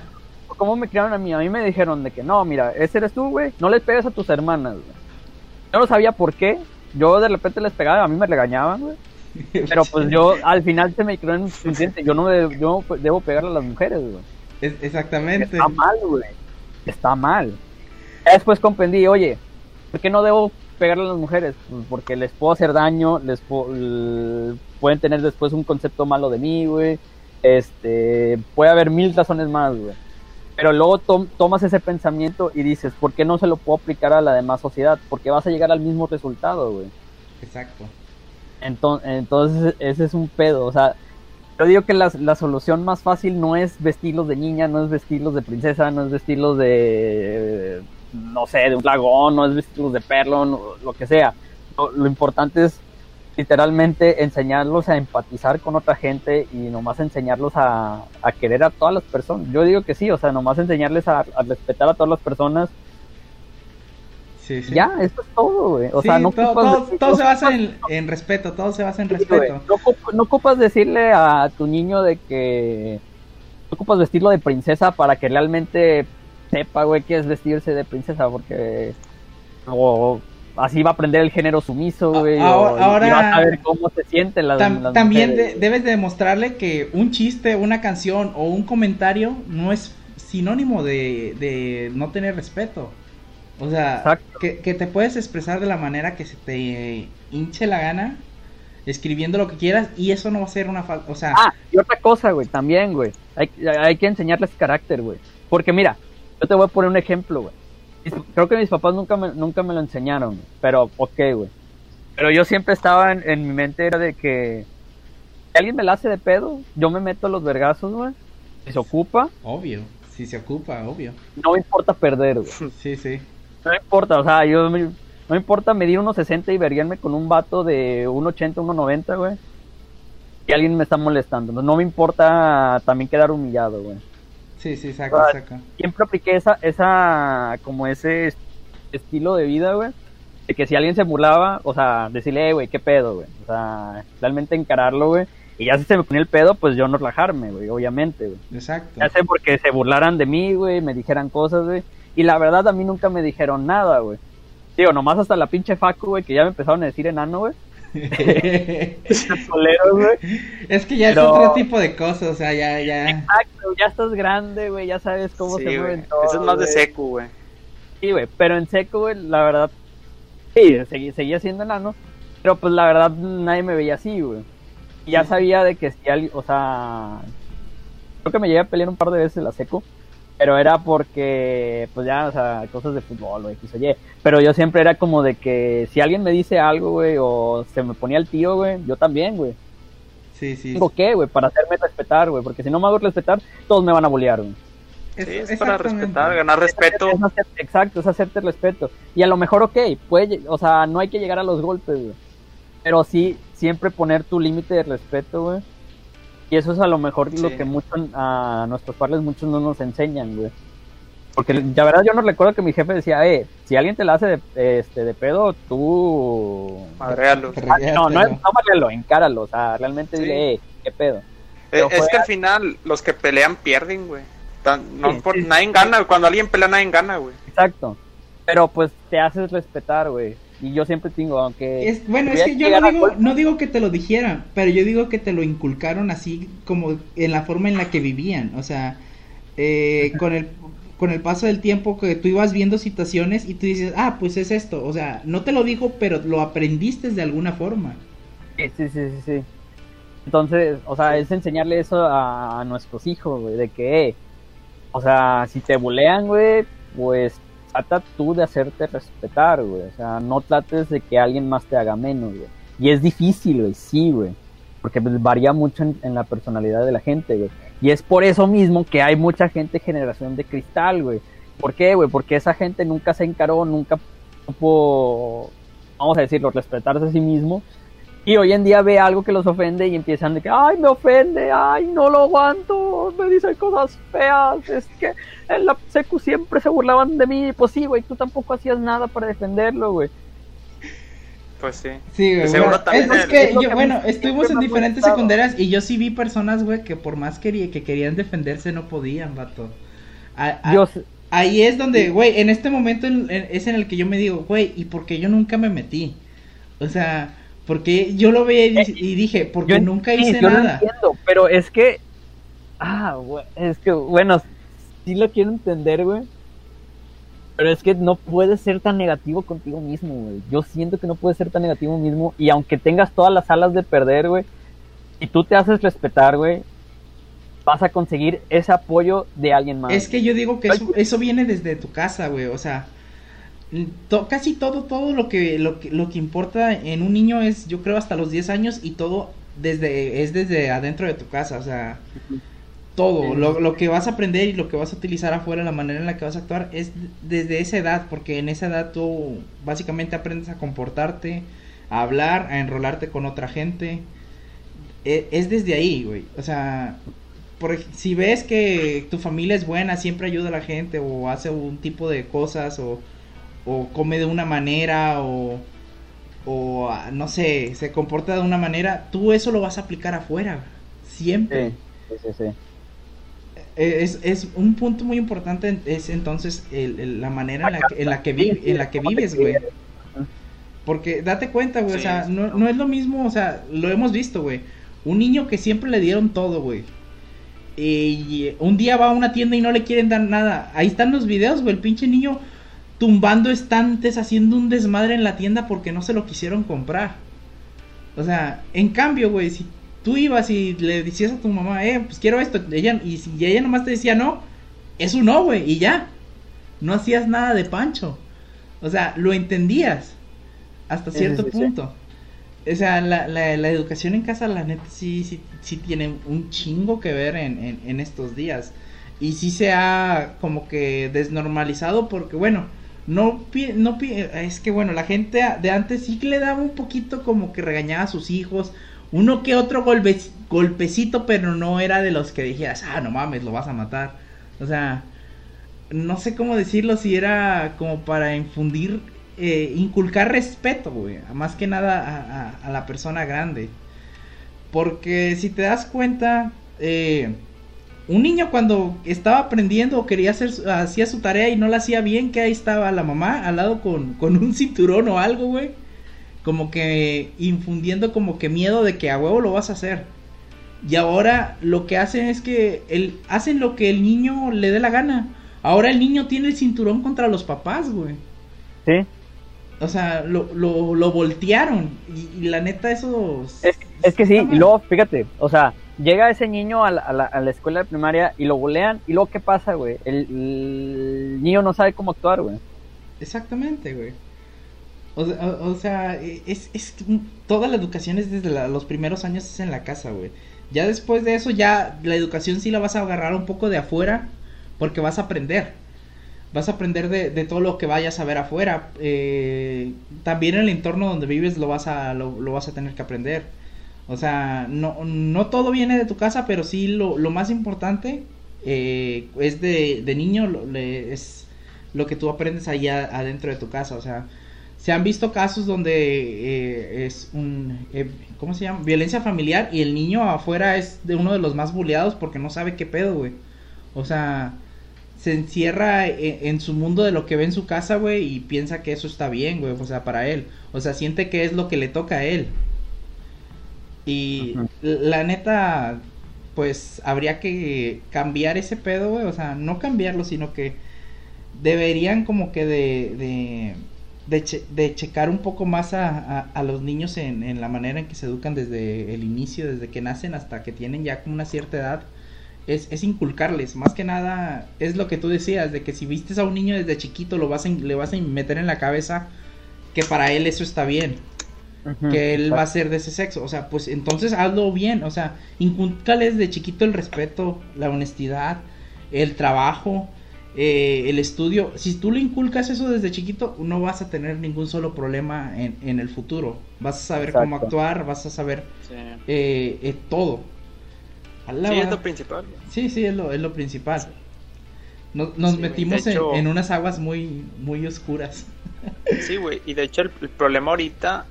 ¿Cómo me criaron a mí? A mí me dijeron de que no, mira, ese eres tú, güey, no les pegues a tus hermanas, güey. Yo no sabía por qué, yo de repente les pegaba, a mí me regañaban, güey. Pero pues yo al final se me creó en consciente, yo no de- yo no debo pegarle a las mujeres, güey. Es- exactamente. Está mal, güey. Está mal. Después comprendí, oye, ¿por qué no debo pegarle a las mujeres? Porque les puedo hacer daño, les pueden tener después un concepto malo de mí, güey. Este, puede haber mil razones más, güey. Pero luego tom- tomas ese pensamiento y dices, ¿por qué no se lo puedo aplicar a la demás sociedad? Porque vas a llegar al mismo resultado, güey. Exacto. Entonces, entonces ese es un pedo, o sea, yo digo que la, la solución más fácil no es vestirlos de niña, no es vestirlos de princesa, no es vestirlos de, no sé, de un dragón, no es vestirlos de perlo, no- lo que sea. Lo, lo importante es literalmente enseñarlos a empatizar con otra gente y nomás enseñarlos a, a querer a todas las personas. Yo digo que sí, o sea, nomás enseñarles a, a respetar a todas las personas. Sí, sí. Ya, eso es todo, güey. O Sí, sea, no todo, ocupas todo- todo se basa en, en respeto, todo se basa en respeto. No, no ocupas decirle a tu niño de que. No ocupas vestirlo de princesa para que realmente sepa, güey, qué es vestirse de princesa, porque. O así va a aprender el género sumiso, güey. Ahora- o- ahora- y va a saber cómo se sienten las, Tam- las también de- debes de demostrarle que un chiste, una canción o un comentario no es sinónimo de, de no tener respeto. O sea, que, que te puedes expresar de la manera que se te hinche la gana, escribiendo lo que quieras, y eso no va a ser una falta. O sea, Ah, y otra cosa, güey, también, güey. Hay, hay que enseñarles carácter, güey. Porque mira, yo te voy a poner un ejemplo, güey. Creo que mis papás nunca me, nunca me lo enseñaron, güey, pero ok, güey. Pero yo siempre estaba en, en mi mente era de que si alguien me la hace de pedo, yo me meto a los vergazos, güey. Si se ocupa, obvio, si se ocupa, obvio. no me importa perder, güey. Sí, sí. No me importa, o sea, yo me- no me importa medir unos 60 y verguiarme con un vato de 1.80, 1.90, güey. Y alguien me está molestando. No me importa también quedar humillado, güey. Sí, sí, saca, Ah. saca. Siempre apliqué esa, esa, como ese est- estilo de vida, güey. De que si alguien se burlaba, o sea, decirle, "Eh, güey, qué pedo, güey. O sea, realmente encararlo, güey. Y ya si se me ponía el pedo, pues yo no relajarme, güey, obviamente, güey. Exacto. Ya sé porque se burlaran de mí, güey, me dijeran cosas, güey. Y la verdad a mí nunca me dijeron nada, güey. Digo, nomás hasta la pinche Facu, güey, que ya me empezaron a decir enano, güey. Güey. es que ya Pero- es otro tipo de cosas, o sea, ya, ya. Exacto, ya estás grande, güey, ya sabes cómo Sí, se mueven todo. Eso es más de seco, güey. Sí, güey, pero en seco, güey, la verdad, sí, seguí- seguía siendo enano, pero pues la verdad nadie me veía así, güey. Y ya sabía de que si alguien, o sea, creo que me llegué a pelear un par de veces en la seco, pero era porque, pues ya, o sea, cosas de fútbol, güey, X o Y. Pero yo siempre era como de que si alguien me dice algo, güey, o se me ponía el tío, güey, yo también, güey. Sí, sí. Tengo que, güey, para hacerme respetar, güey, porque si no me hago respetar, todos me van a bullear, güey. Es- Sí, es para respetar, ganar respeto. Es hacer- exacto, es hacerte respeto. Y a lo mejor, ok, puede, o sea, no hay que llegar a los golpes, güey. Pero sí, siempre poner tu límite de respeto, güey. Y eso es a lo mejor lo que muchos, a nuestros padres muchos no nos enseñan, güey. Porque la verdad yo no recuerdo que mi jefe decía, eh, si alguien te la hace de, este, de pedo, tú... Madrealo. Ah, no, no, es, no madréalo, encáralo, o sea, realmente Sí. dile, eh, qué pedo. Eh, Pero es que al final los que pelean pierden, güey. No Sí, por- sí. Nadie gana, cuando alguien pelea nadie gana, güey. Exacto. Pero pues te haces respetar, güey. Y yo siempre digo, aunque... Es, bueno, es que yo no digo, no digo que te lo dijeran, pero yo digo que te lo inculcaron así como en la forma en la que vivían. O sea, eh, con el con el paso del tiempo que tú ibas viendo situaciones y tú dices, ah, pues es esto. O sea, no te lo dijo, pero lo aprendiste de alguna forma. Sí, sí, sí, sí, sí. Entonces, o sea, es enseñarle eso a, a nuestros hijos, güey, de que, eh, o sea, si te bulean, güey, pues trata tú de hacerte respetar, güey. O sea, no trates de que alguien más te haga menos, güey. Y es difícil, güey, sí, güey. Porque pues, varía mucho en, la personalidad de la gente, güey. Y es por eso mismo que hay mucha gente generación de cristal, güey. ¿Por qué, güey? Porque esa gente nunca se encaró, nunca supo, vamos a decirlo, respetarse a sí mismo. Y hoy en día ve algo que los ofende y empiezan de que, ay, me ofende, ay, no lo aguanto, me dicen cosas feas, es que en la secu siempre se burlaban de mí. Pues sí, güey, tú tampoco hacías nada para defenderlo, güey. Pues sí. Sí, güey. Seguro bueno, también es, que es yo, que bueno, estuvimos en diferentes secundarias y yo sí vi personas, güey, que por más quería, que querían defenderse no podían, vato. A- a- Yo, sé- Ahí es donde, güey, en este momento en- en- es en el que yo me digo, güey, ¿y por qué yo nunca me metí? O sea, porque yo lo veía y, y dije, porque yo nunca sí, hice yo lo nada. entiendo, pero es que, ah, es que, bueno, sí lo quiero entender, güey. Pero es que no puedes ser tan negativo contigo mismo, güey. Yo siento que no puedes ser tan negativo mismo. Y aunque tengas todas las alas de perder, güey, y tú te haces respetar, güey, vas a conseguir ese apoyo de alguien más. Es que yo digo que eso, eso viene desde tu casa, güey, o sea, to- casi todo, todo lo que, lo que, lo que importa en un niño es, yo creo, hasta los 10 años y todo desde, es desde adentro de tu casa, o sea, todo, lo, lo que vas a aprender y lo que vas a utilizar afuera, la manera en la que vas a actuar, es desde esa edad, porque en esa edad tú básicamente aprendes a comportarte, a hablar, a enrolarte con otra gente, E- es desde ahí, güey, o sea, por, si ves que tu familia es buena, siempre ayuda a la gente o hace un tipo de cosas o, o come de una manera o, o ah, no sé, se comporta de una manera, tú eso lo vas a aplicar afuera, siempre. Sí, sí, sí, sí. eh, es, es un punto muy importante es entonces el- el- la manera en la que, en la que, vi- en la que vives, güey. Porque date cuenta, güey, o sea, no. no es lo mismo, o sea, lo hemos visto, güey. Un niño que siempre le dieron todo, güey. Y un día va a una tienda y no le quieren dar nada. Ahí están los videos, güey, el pinche niño tumbando estantes, haciendo un desmadre en la tienda porque no se lo quisieron comprar. O sea, en cambio, güey, si tú ibas y le decías a tu mamá, eh, pues quiero esto, ella, y si ella nomás te decía no, es un no, güey, y ya. No hacías nada de pancho. O sea, lo entendías hasta cierto sí, sí, sí. punto. O sea, la, la, la educación en casa, la neta, sí, sí, sí tiene un chingo que ver en, en, en estos días. Y sí se ha como que desnormalizado porque, bueno, no, no es que, bueno, la gente de antes sí que le daba un poquito como que regañaba a sus hijos. Uno que otro golpe, golpecito, pero no era de los que dijeras, ah, no mames, lo vas a matar. O sea, no sé cómo decirlo, si era como para infundir, eh, inculcar respeto, güey, más que nada a, a- a la persona grande. Porque si te das cuenta, eh, un niño cuando estaba aprendiendo o quería hacer, su- hacía su tarea y no la hacía bien, que ahí estaba la mamá al lado con, con un cinturón o algo, güey. Como que infundiendo como que miedo de que a huevo lo vas a hacer. Y ahora lo que hacen es que el, hacen lo que el niño le dé la gana. Ahora el niño tiene el cinturón contra los papás, güey. Sí. O sea, lo, lo, lo voltearon. Y, y la neta, eso. Es, es que sí, y luego, fíjate, o sea, llega ese niño a la, escuela de primaria y lo bulean, y luego, ¿qué pasa, güey? El, el niño no sabe cómo actuar, güey. Exactamente, güey. O, sea- sea, es, es toda la educación es desde los primeros años es en la casa, güey. Ya después de eso, ya la educación sí la vas a agarrar un poco de afuera, porque vas a aprender. Vas a aprender de, de todo lo que vayas a ver afuera. Eh, también el entorno donde vives lo vas a, lo, lo vas a tener que aprender. O sea, no, no todo viene de tu casa, pero sí lo, lo más importante eh, es de, de niño, lo- es lo que tú aprendes allá adentro de tu casa. O sea, se han visto casos donde eh, es un, eh, ¿cómo se llama? Violencia familiar y el niño afuera es de uno de los más bulleados porque no sabe qué pedo, güey. O sea, se encierra en, en su mundo de lo que ve en su casa, güey, y piensa que eso está bien, güey, o sea, para él. O sea, siente que es lo que le toca a él. Y la neta, pues habría que cambiar ese pedo, güey, o sea, no cambiarlo, sino que deberían como que de, de, de, che- de checar un poco más a, a, a los niños en, en la manera en que se educan desde el inicio, desde que nacen hasta que tienen ya como una cierta edad. Es, es inculcarles, más que nada es lo que tú decías, de que si vistes a un niño desde chiquito lo vas a, le vas a meter en la cabeza que para él eso está bien que él va a ser de ese sexo. O sea, pues entonces hazlo bien. O sea, incúlcales de chiquito el respeto, la honestidad, el trabajo, eh, el estudio. Si tú le inculcas eso desde chiquito, no vas a tener ningún solo problema en, en el futuro. Vas a saber cómo actuar, vas a saber Sí, eh, eh, todo. La Sí, es lo principal. sí, sí, es lo, es lo principal. Nos, nos Sí, güey, metimos en- en, unas aguas muy, muy oscuras. Sí, güey. Y de hecho el, el problema ahorita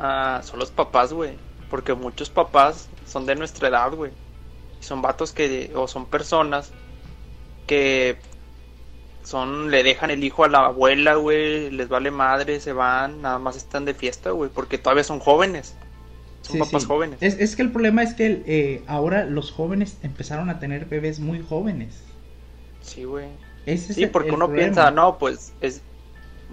ah, son los papás, güey. Porque muchos papás son de nuestra edad, güey. Y son vatos que, o son personas que son, le dejan el hijo a la abuela, güey. Les vale madre, se van, nada más están de fiesta, güey. Porque todavía son jóvenes. Son Sí, papás sí. jóvenes. Es, es que el problema es que eh, ahora los jóvenes empezaron a tener bebés muy jóvenes. Sí, güey. Ese Sí, porque uno problema. piensa, no, pues es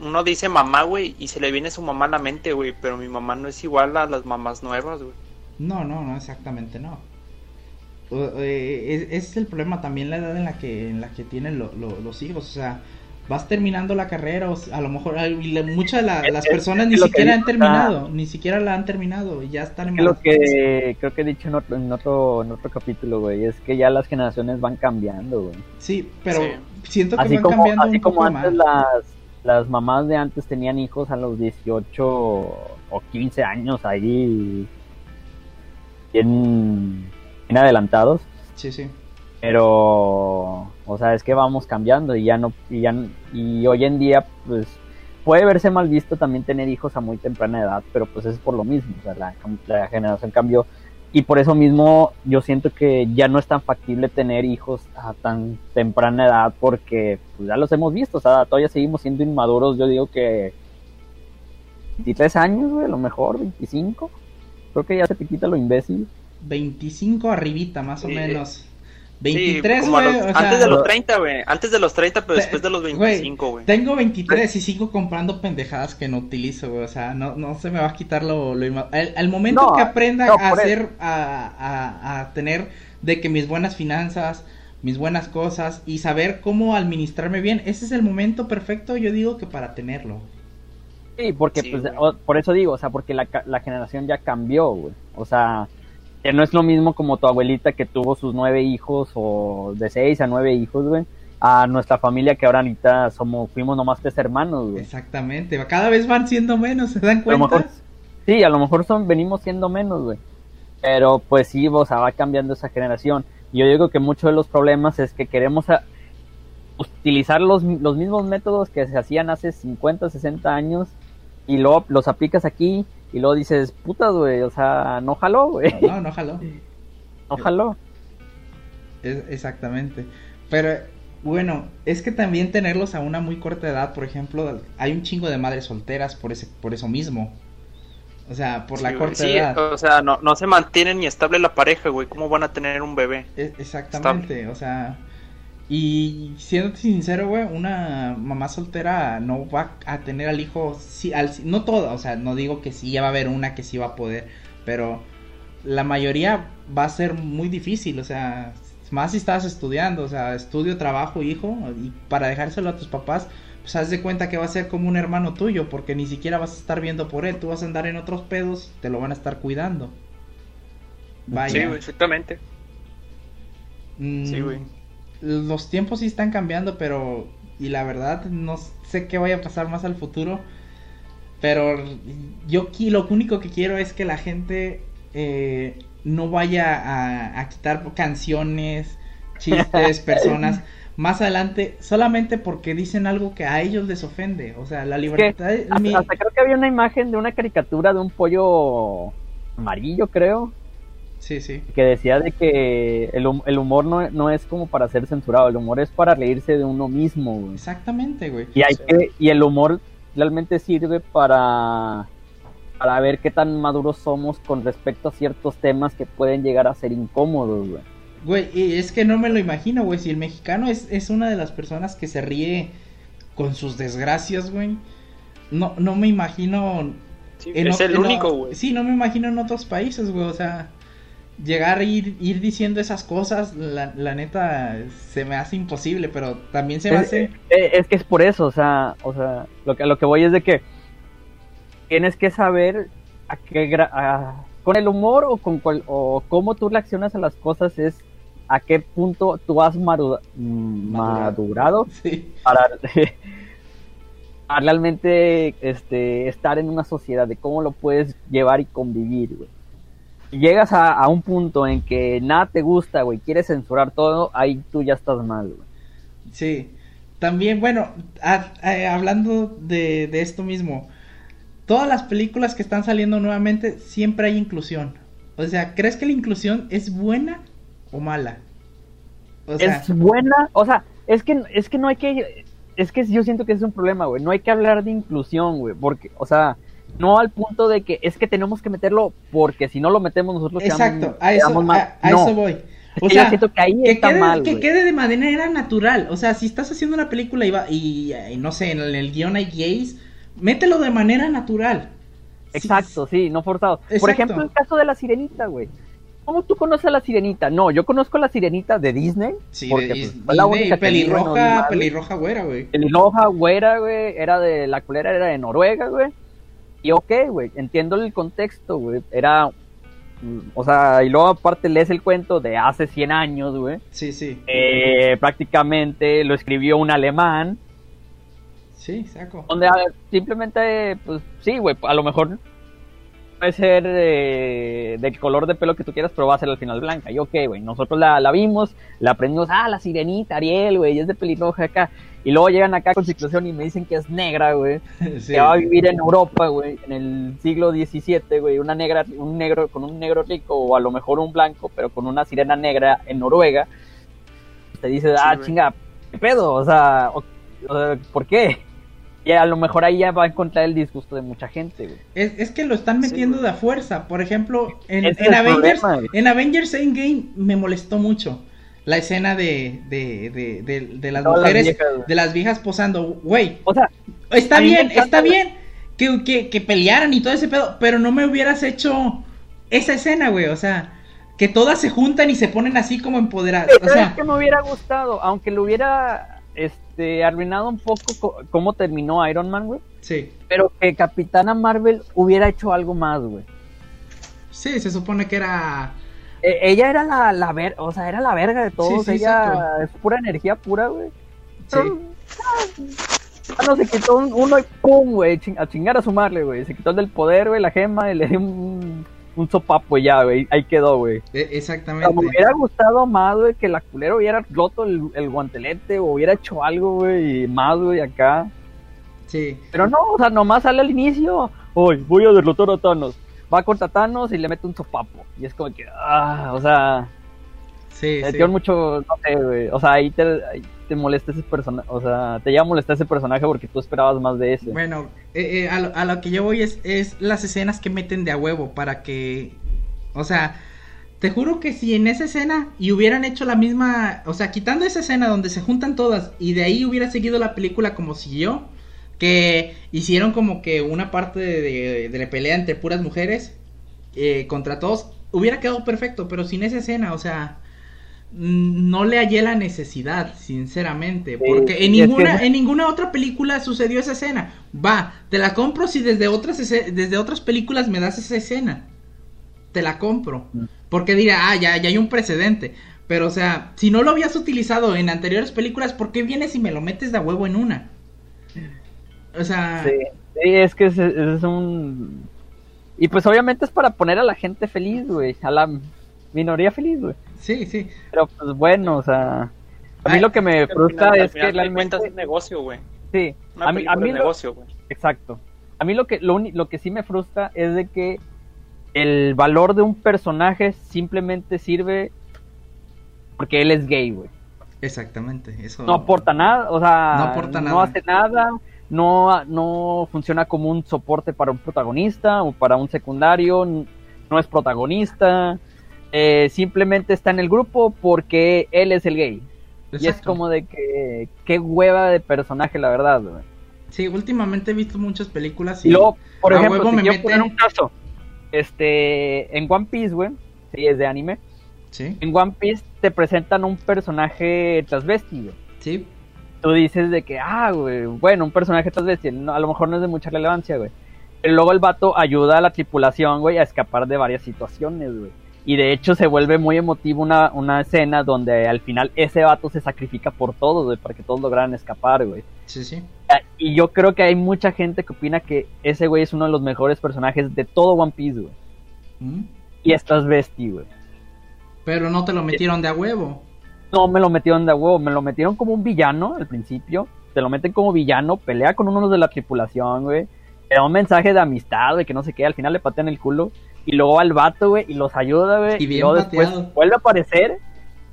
uno dice mamá, güey, y se le viene su mamá a la mente, güey, pero mi mamá no es igual a las mamás nuevas, güey. No, no, no, exactamente no. Eh, es, ese es el problema también la edad en la que en la que tienen lo- lo- los hijos, o sea, vas terminando la carrera o a lo mejor muchas de la- Es- las es- personas es ni lo que siquiera han sea- terminado, ni siquiera la han terminado y ya están Es que lo que creo que he dicho en otro, en otro, en otro capítulo, güey, es que ya las generaciones van cambiando, güey. Sí, pero Sí. siento que Así van como, cambiando así un como poco antes más. las, las mamás de antes tenían hijos a los 18 o 15 años ahí bien, bien adelantados, Sí, sí. pero o sea, es que vamos cambiando y ya no y ya y hoy en día pues puede verse mal visto también tener hijos a muy temprana edad, pero pues es por lo mismo, o sea, la, la generación cambió Y por eso mismo yo siento que ya no es tan factible tener hijos a tan temprana edad porque pues, ya los hemos visto, o sea, todavía seguimos siendo inmaduros, yo digo que 23 años, güey, a lo mejor 25. Creo que ya se te quita lo imbécil. 25 arribita, más o Sí. menos. Sí, 23, como a güey. los- o sea, antes de los 30, güey. Antes de los 30, pero después de los güey, 25, güey. Tengo 23 y sigo comprando pendejadas que no utilizo, güey. O sea, no, no se me va a quitar lo... lo al, al momento No, que aprenda no, a hacer, a, a, a tener de que mis buenas finanzas, mis buenas cosas y saber cómo administrarme bien, ese es el momento perfecto, yo digo que para tenerlo. Sí, porque Sí, pues, o- por eso digo, o sea, porque la, ca- la generación ya cambió, güey. O sea, que no es lo mismo como tu abuelita que tuvo sus nueve hijos o de seis a nueve hijos, güey. A nuestra familia que ahora ahorita somos, fuimos nomás tres hermanos, güey. Exactamente, cada vez van siendo menos, ¿se dan A cuenta? mejor, sí, a lo mejor son, venimos siendo menos, güey. Pero pues sí, o sea, va cambiando esa generación. Y yo digo que muchos de los problemas es que queremos a- utilizar los, los mismos métodos que se hacían hace 50, 60 años y luego los aplicas aquí y luego dices, putas, güey, o sea, no jaló, güey, No, no, jaló. no jaló. Es- exactamente. Pero bueno, es que también tenerlos a una muy corta edad, por ejemplo, hay un chingo de madres solteras por ese, por eso mismo. O sea, por la Sí, corta Sí, edad. o sea, no, no se mantiene ni estable la pareja, güey. ¿Cómo van a tener un bebé? E- exactamente, o sea, y siendo sincero, güey, una mamá soltera no va a tener al hijo, sí, al, no toda, o sea, no digo que sí, ya va a haber una que sí va a poder, pero la mayoría va a ser muy difícil, o sea, más si estás estudiando, o sea, estudio, trabajo, hijo, y para dejárselo a tus papás, pues haz de cuenta que va a ser como un hermano tuyo, porque ni siquiera vas a estar viendo por él, tú vas a andar en otros pedos, te lo van a estar cuidando. Vaya. Sí, exactamente. Mm, Sí, güey. Los tiempos sí están cambiando, pero. Y la verdad, no sé qué vaya a pasar más al futuro. Pero yo aquí lo único que quiero es que la gente eh, no vaya a, a quitar canciones, chistes, personas más adelante solamente porque dicen algo que a ellos les ofende. O sea, la libertad. Mi- hasta creo que había una imagen de una caricatura de un pollo amarillo, creo, Sí, sí. que decía de que el, hum- el humor no, no es como para ser censurado, el humor es para reírse de uno mismo, güey. Exactamente, güey. Y, hay Sí. que, y el humor realmente sirve para, para ver qué tan maduros somos con respecto a ciertos temas que pueden llegar a ser incómodos, güey. Güey, y es que no me lo imagino, güey. Si el mexicano es, es una de las personas que se ríe con sus desgracias, güey. No, no me imagino. Sí, en es el único, güey. Sí, no me imagino en otros países, güey. O sea, llegar a ir, ir diciendo esas cosas, la, la neta, se me hace imposible, pero también se me Es, hace. eh, es que es por eso, o sea, o sea, lo que, lo que voy es de que tienes que saber a qué gra- a- con el humor o con cual- o cómo tú reaccionas a las cosas es a qué punto tú has mm, Madurado. madurado Sí, para, para realmente este, estar en una sociedad, de cómo lo puedes llevar y convivir, güey. Llegas a, a un punto en que nada te gusta, güey, quieres censurar todo, ahí tú ya estás mal, güey. sí. También, bueno, a- a- hablando de, de esto mismo, todas las películas que están saliendo nuevamente siempre hay inclusión. O sea, ¿crees que la inclusión es buena o mala? O sea, es buena, o sea, es que es que no hay que es que yo siento que es un problema, güey, no hay que hablar de inclusión, güey, porque o sea, no al punto de que es que tenemos que meterlo porque si no lo metemos nosotros exacto, quedamos- a eso, quedamos mal. a, a No, eso voy. O que sea, que ahí que está quede, mal, que quede de manera natural. O sea, si estás haciendo una película y, va, y, y no sé, en el, el guion hay gays, mételo de manera natural. Exacto, sí, no forzado. Por ejemplo, el caso de la sirenita, güey. ¿Cómo tú conoces a la sirenita? No, yo conozco a la sirenita de Disney. Sí, porque, de- pues, y- fue la única pelirroja, pelirroja güera, güey. Pelirroja, güera, güey, era de, la culera era de Noruega, güey. Y ok, güey, entiendo el contexto, güey. Era, o sea, y luego aparte lees el cuento de hace 100 años, güey. Sí, sí. Eh, prácticamente lo escribió un alemán. Sí, saco. Donde ver, simplemente, pues sí, güey, a lo mejor puede ser eh, de color de pelo que tú quieras, pero va a ser al final blanca. Y ok, güey, nosotros la, la vimos, la aprendimos, ah, la sirenita, Ariel, güey, es de pelirroja acá. Y luego llegan acá con situación y me dicen que es negra, güey. Sí. Que va a vivir en Europa, güey, en el siglo XVII, güey, una negra, un negro, con un negro rico, o a lo mejor un blanco, pero con una sirena negra en Noruega. Te dices, ah, chinga, ¿qué pedo? O sea, o- o ¿por qué? Y a lo mejor ahí ya va a encontrar el disgusto de mucha gente, güey. Es, es que lo están Sí, metiendo güey. de a fuerza. Por ejemplo, en, en Avengers, problema, en Avengers Endgame me molestó mucho la escena de, de, de, de, de las Todas las mujeres, viejas, de las viejas posando. Güey, O sea, está bien, está bien que, que, que pelearan y todo ese pedo, pero no me hubieras hecho esa escena, güey. O sea, que todas se juntan y se ponen así como empoderadas. O ¿sabes sea, qué me hubiera gustado? Aunque le hubiera este, arruinado un poco co- cómo terminó Iron Man, güey. sí. Pero que Capitana Marvel hubiera hecho algo más, güey. Sí, se supone que era. Eh, ella era la, la ver, o sea, era la verga de todos. Sí, sí, ella exacto. es pura energía pura, güey. Sí. Ah, no, se quitó un- uno y pum, güey, a chingar a sumarle, güey. Se quitó el del poder, güey, la gema y le dio un, un sopapo ya, güey. Ahí quedó, güey. e- O sea, Exactamente. me hubiera gustado más, güey, que la culera hubiera roto el, el guantelete o hubiera hecho algo, güey, y más, güey, acá. Sí. Pero no, o sea, nomás sale al inicio. Hoy voy a derrotar a Thanos. Va contra Thanos y le mete un sopapo. Y es como que, ah, o sea, Sí, sí. dio mucho, no sé, güey. O sea, ahí te, ahí te molesta ese personaje. O sea, te lleva a molestar ese personaje porque tú esperabas más de ese. Bueno, eh, eh, a, lo, a lo que yo voy es, es las escenas que meten de a huevo para que... O sea, te juro que si en esa escena y hubieran hecho la misma... O sea, quitando esa escena donde se juntan todas y de ahí hubiera seguido la película como siguió, que hicieron como que una parte de, de- de la pelea entre puras mujeres eh, contra todos, hubiera quedado perfecto, pero sin esa escena, o sea... mm, No le hallé la necesidad, sinceramente, porque en y es que- ninguna, en ninguna otra película sucedió esa escena. Va, te la compro si desde otras, desde otras películas me das esa escena. Te la compro. Mm. Porque dirá, ah, ya, ya hay un precedente. Pero, o sea, si no lo habías utilizado en anteriores películas, ¿por qué vienes y me lo metes de huevo en una? O sea, Sí, sí, es que es un... Y pues obviamente es para poner a la gente feliz, güey. A la minoría feliz, güey. sí, sí. Pero pues bueno, o sea... A mí Ay, lo que me frustra final- es que realmente... cuentas es negocio, güey. Sí, Una a mí, a mí lo- negocio, güey. Exacto. A mí lo que, lo, lo que sí me frustra es de que el valor de un personaje simplemente sirve porque él es gay, güey. Exactamente. Eso. No aporta nada, o sea, No aporta no nada. hace nada, no, no funciona como un soporte para un protagonista o para un secundario, no es protagonista, eh, simplemente está en el grupo porque él es el gay. Y es como de que, qué hueva de personaje, la verdad, güey. Sí, últimamente he visto muchas películas Y luego, por a ejemplo, huevo te me quiero meten- poner un caso. Este, en One Piece, güey, sí, es de anime. Sí, En One Piece te presentan un personaje transvesti, güey. sí. Tú dices de que, ah, güey, bueno, un personaje transvesti, no, a lo mejor no es de mucha relevancia, güey. Pero luego el vato ayuda a la tripulación, güey, a escapar de varias situaciones, güey. Y de hecho se vuelve muy emotivo una, una escena donde al final ese vato se sacrifica por todos, güey, para que todos lograran escapar, güey. Sí, sí. Y yo creo que hay mucha gente que opina que ese güey es uno de los mejores personajes de todo One Piece, güey. Mm. Y es transvesti, güey. Pero no te lo metieron de a huevo. No me lo metieron de huevo, me lo metieron como un villano al principio. Te lo meten como villano, pelea con uno de la tripulación, güey. Le da un mensaje de amistad, güey, que no sé qué. Al final le patean el culo. Y luego va el vato, güey, y los ayuda, güey. Y Y, luego después pateado. vuelve a aparecer.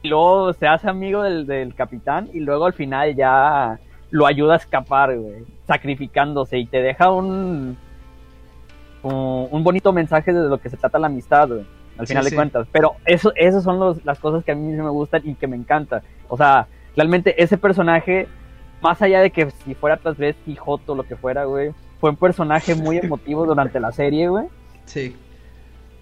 Y luego se hace amigo del, del capitán. Y luego al final ya lo ayuda a escapar, güey. Sacrificándose. Y te deja un. Un, un bonito mensaje de lo que se trata la amistad, güey. Al final sí. de cuentas. Pero eso, esas son los- las cosas que a mí me gustan y que me encantan. O sea, realmente ese personaje, más allá de que si fuera transvesti, Joto, lo que fuera, güey, fue un personaje muy emotivo durante la serie, güey. Sí.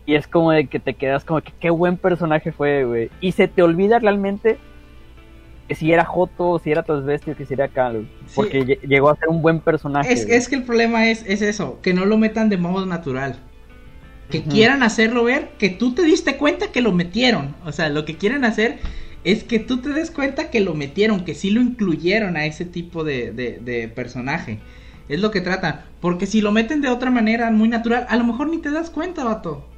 Y es como de que te quedas como que qué buen personaje fue, güey. Y se te olvida realmente que si era Joto, si era transvesti o que si era. Sí. Porque lle- llegó a ser un buen personaje. Es, es que el problema es, es eso, que no lo metan de modo natural. Que quieran hacerlo ver, que tú te diste cuenta que lo metieron. O sea, lo que quieren hacer es que tú te des cuenta que lo metieron, que sí lo incluyeron a ese tipo de, de- de personaje. Es lo que trata. Porque si lo meten de otra manera, muy natural, a lo mejor ni te das cuenta, vato.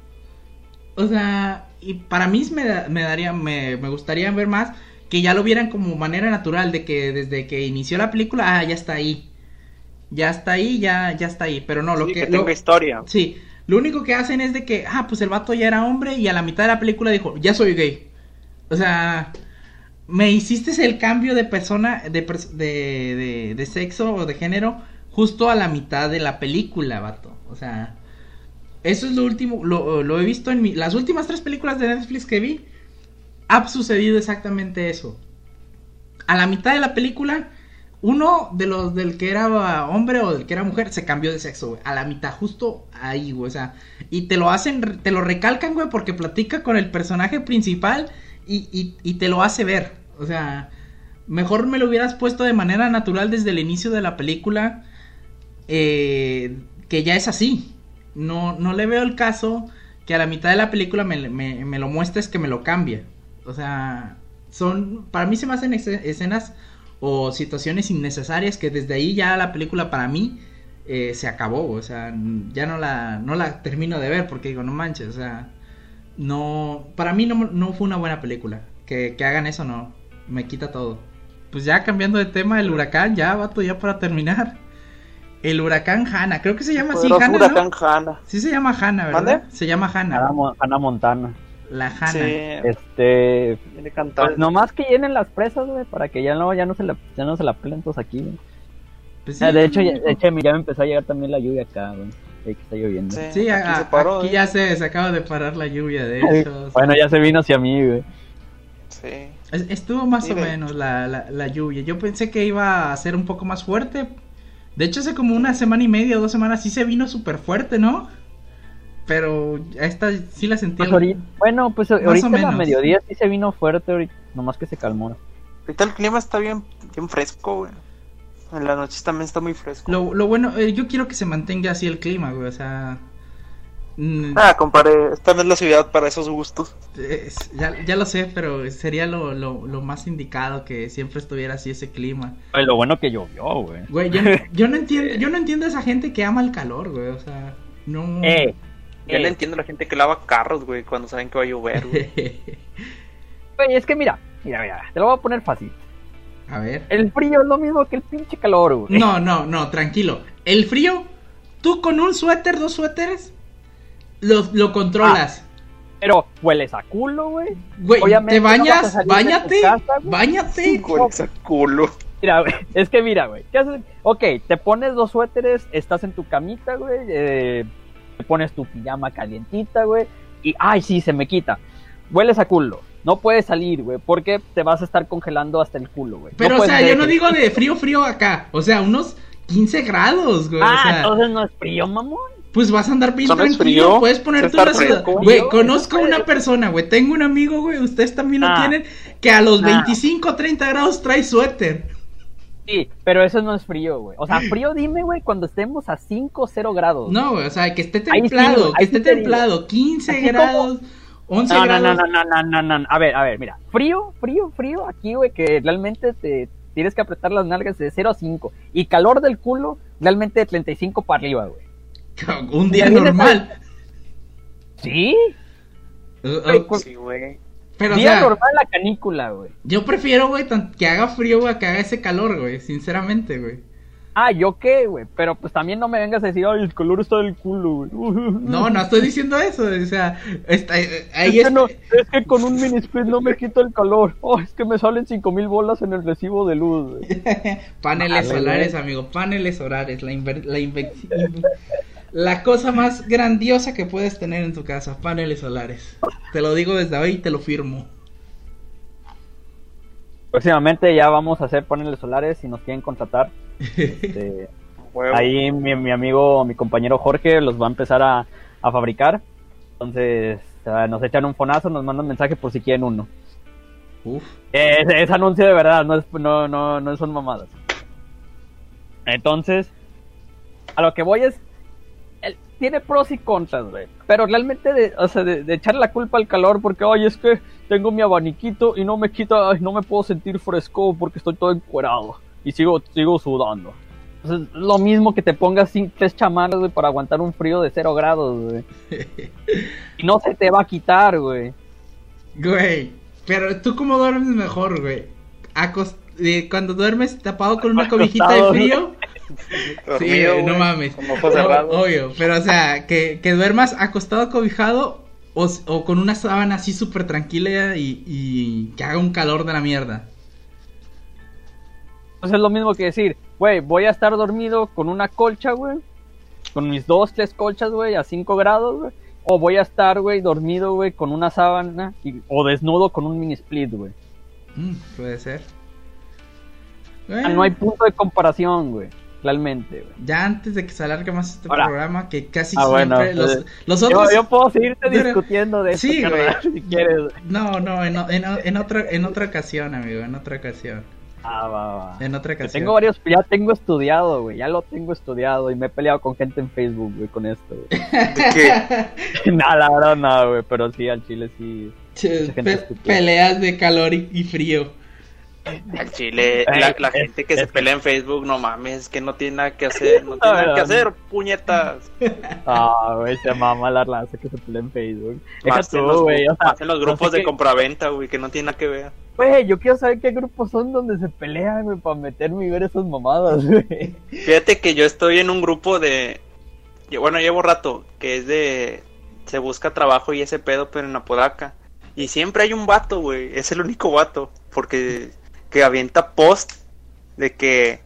O sea, y para mí me, da- me daría, me, me gustaría ver más que ya lo vieran como manera natural, de que desde que inició la película, ah, ya está ahí. Ya está ahí, ya, ya está ahí. Pero no, lo que, que lo- tenga historia. Sí, lo único que hacen es de que, ah, pues el vato ya era hombre y a la mitad de la película dijo, ya soy gay. O sea, me hiciste el cambio de persona, de, de, de, de sexo o de género justo a la mitad de la película, vato. O sea, eso es lo último, lo, lo he visto en mi, las últimas tres películas de Netflix que vi, ha sucedido exactamente eso. A la mitad de la película, uno de los del que era hombre o del que era mujer se cambió de sexo, güey. A la mitad, justo ahí, güey. O sea, y te lo hacen, te lo recalcan, güey, porque platica con el personaje principal y, y, te lo hace ver. O sea, mejor me lo hubieras puesto de manera natural desde el inicio de la película. eh, que ya es así. No, no le veo el caso que a la mitad de la película me, me, me lo muestres que me lo cambie. O sea, son. Para mí se me hacen esce- escenas o situaciones innecesarias que desde ahí ya la película para mí eh, se acabó. O sea, ya no la, no la termino de ver porque digo, no manches, o sea. No. Para mí no, no fue una buena película. Que, que hagan eso no. Me quita todo. Pues ya cambiando de tema, el huracán, ya, vato, ya para terminar. El huracán Hanna, creo que se llama así, Hanna, huracán ¿no? Hanna. Sí se llama Hanna, ¿verdad? ¿Mande? Se llama Hanna. Hannah Montana. La Hanna. Sí, Este, viene cantando. pues nomás que llenen las presas, güey, para que ya no, ya no se la, ya no se la peleen todos aquí, güey. Pues sí. de hecho, ya, de hecho, ya me empezó a llegar tamí la lluvia acá, güey. Ahí que está lloviendo. Sí, Sí, aquí a- se paró, aquí ¿eh? ya se, se acaba de parar la lluvia, de hecho. Bueno, ya se vino hacia mí, güey. Sí. Es- Estuvo más Sí, o de- menos la, la, la lluvia. Yo pensé que iba a ser un poco más fuerte. De hecho, hace como una semana y media o dos semanas sí se vino súper fuerte, ¿no? Pero esta sí la sentí. Pues ahorita, bueno, pues ahorita a mediodía sí se vino fuerte, ahorita, nomás que se calmó. Ahorita el clima está bien, bien fresco, güey. En la noche también está muy fresco. Lo, lo bueno, eh, yo quiero que se mantenga así el clima, güey. O sea. mm, Ah, compadre, esta no es la ciudad para esos gustos. es- ya, ya lo sé, pero sería lo, lo, lo más indicado que siempre estuviera así ese clima. Pues lo bueno que llovió, güey. Güey, yo, no- yo no entiendo, yo no entiendo a esa gente que ama el calor, güey. O sea, no. Eh, Yo no eh, entiendo a la gente que lava carros, güey, cuando saben que va a llover, güey. güey, es que mira, mira, mira, te lo voy a poner fácil. a ver. El frío es lo mismo que el pinche calor, güey. No, no, no, tranquilo. El frío, tú con un suéter, dos suéteres, lo, lo controlas. Pero hueles a culo, güey. Güey, obviamente te no a bañas, tu bañate, casa, güey. bañate. Con ese culo. Mira, güey, es que mira, güey. ¿qué haces? Ok, te pones dos suéteres, estás en tu camita, güey. eh, pones tu pijama calientita, güey. Y, ay, sí, se me quita. Hueles a culo. No puedes salir, güey, porque te vas a estar congelando hasta el culo, güey. No Pero, o sea, yo no digo de frío, frío acá. O sea, unos 15 grados, güey. Ah, o sea, entonces no es frío, mamón. pues vas a andar bien Eso no es tranquilo. frío, Puedes ponerte una ciudad. Güey, conozco eso una persona, güey. Tengo un amigo, güey. Ustedes también lo Ah. tienen. Que a los Ah. 25, 30 grados trae suéter. Sí, pero eso no es frío, güey. O sea, frío dime, güey, cuando estemos a 5 o 0 grados. No, güey, o sea, que esté sí, templado, que esté sí templado, 15 Así como- grados, 11 No, no, grados. no, no, no, no, no, no, no. A ver, a ver, mira. Frío, frío, frío. Aquí, güey, que realmente te tienes que apretar las nalgas de 0 a 5. Y calor del culo, realmente de 35 para arriba, güey. Un día normal. ¿Sí? Uh, uh, con- Sí, güey. Pero, o Día sea, normal la canícula, güey. yo prefiero, güey, que haga frío, güey, a que haga ese calor, güey, sinceramente, güey. Ah, ¿yo qué, güey? Pero pues también no me vengas a decir, ay, el calor está del culo, güey. No, no estoy diciendo eso, o sea, está, eh, Es ahí que, es... no, es que con un mini split no me quita el calor. Oh, es que me salen 5000 bolas en el recibo de luz, güey. paneles solares, güey. amigo, paneles solares, la, inver- la, inve- la cosa más grandiosa que puedes tener en tu casa, paneles solares. Te lo digo desde hoy y te lo firmo. Próximamente ya vamos a hacer paneles solares si nos quieren contratar. Este, ahí mi, mi amigo, mi compañero Jorge los va a empezar a, a fabricar. Entonces nos echan un fonazo, nos mandan mensaje por si quieren uno. Uf. Es, es anuncio de verdad, no, es, no, no, no son mamadas. Entonces, a lo que voy es, tiene pros y contras, güey. Pero realmente, de, o sea, de, de echarle la culpa al calor porque, ay, es que tengo mi abaniquito y no me quita, ay, no me puedo sentir fresco porque estoy todo encuerado y sigo, sigo sudando. Es lo mismo que te pongas sin tres chamarras, güey, para aguantar un frío de cero grados, güey. y no se te va a quitar, güey. Güey, pero tú cómo duermes mejor, güey. Acos- eh, cuando duermes tapado con una cobijita de frío. Sí, Dormido, no mames. Ojos cerrados. obvio, pero o sea, que, que duermas acostado cobijado o, o con una sábana así súper tranquila y, y que haga un calor de la mierda. Pues es lo mismo que decir, güey, voy a estar dormido con una colcha, güey. Con mis dos, tres colchas, güey, a 5 grados, güey. O voy a estar, güey, dormido, güey, con una sábana. y- o desnudo con un mini split, güey. Mm, puede ser. Bueno, Ah, no hay punto de comparación, güey. Realmente, güey. Ya antes de que se alargue más este programa, que casi Ah, bueno, siempre los, pues, otros... yo puedo seguirte Pero- discutiendo de esto, carnal, si quieres. güey. No, no, en, en, otra, en otra ocasión, amigo, en otra ocasión. Ah, va, va. En otra ocasión. tengo varios, ya tengo estudiado, güey. Ya lo tengo estudiado y me he peleado con gente en Facebook, güey, con esto, güey. ¿De qué? no, la verdad no, güey, pero sí, al chile sí. Che, pe- peleas de calor y, y frío. Al chile, Ey, la, gente que se que- pelea en Facebook, no mames, que no tiene nada que hacer, no tiene nada que hacer, puñetas. Ah, güey, se mama la raza que se pelea en Facebook. Más en tú, los, güey, o sea, más en los no sé grupos de qué- compraventa, güey, que no tiene nada que ver. Güey, yo quiero saber qué grupos son donde se pelean, güey, para meterme y ver esas mamadas, güey. Fíjate que yo estoy en un grupo de. Bueno, llevo rato, que es de. Se busca trabajo y ese pedo, pero en Apodaca. Y siempre hay un vato, güey. Es el único vato. Porque. Que avienta post de que.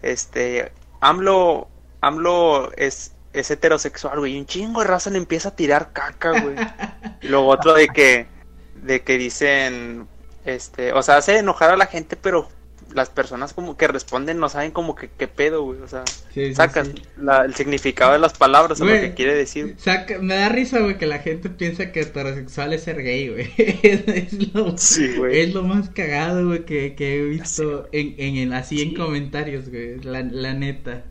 Este. AMLO. AMLO es. Es heterosexual, güey. Y un chingo de raza le empieza a tirar caca, güey. Y luego otro de que. De que dicen. Este. O sea, hace enojar a la gente, pero. Las personas como que responden no saben como que qué pedo, güey. O sea, Sí, sí, sacas sí. la- el significado de las palabras o lo Güey. que quiere decir. Saca- me da risa, güey, que la gente piensa que heterosexual es ser gay, güey. es, es lo, Sí, güey. es lo más cagado, güey, que, que he visto en, en el, así en comentarios, güey. La, la neta.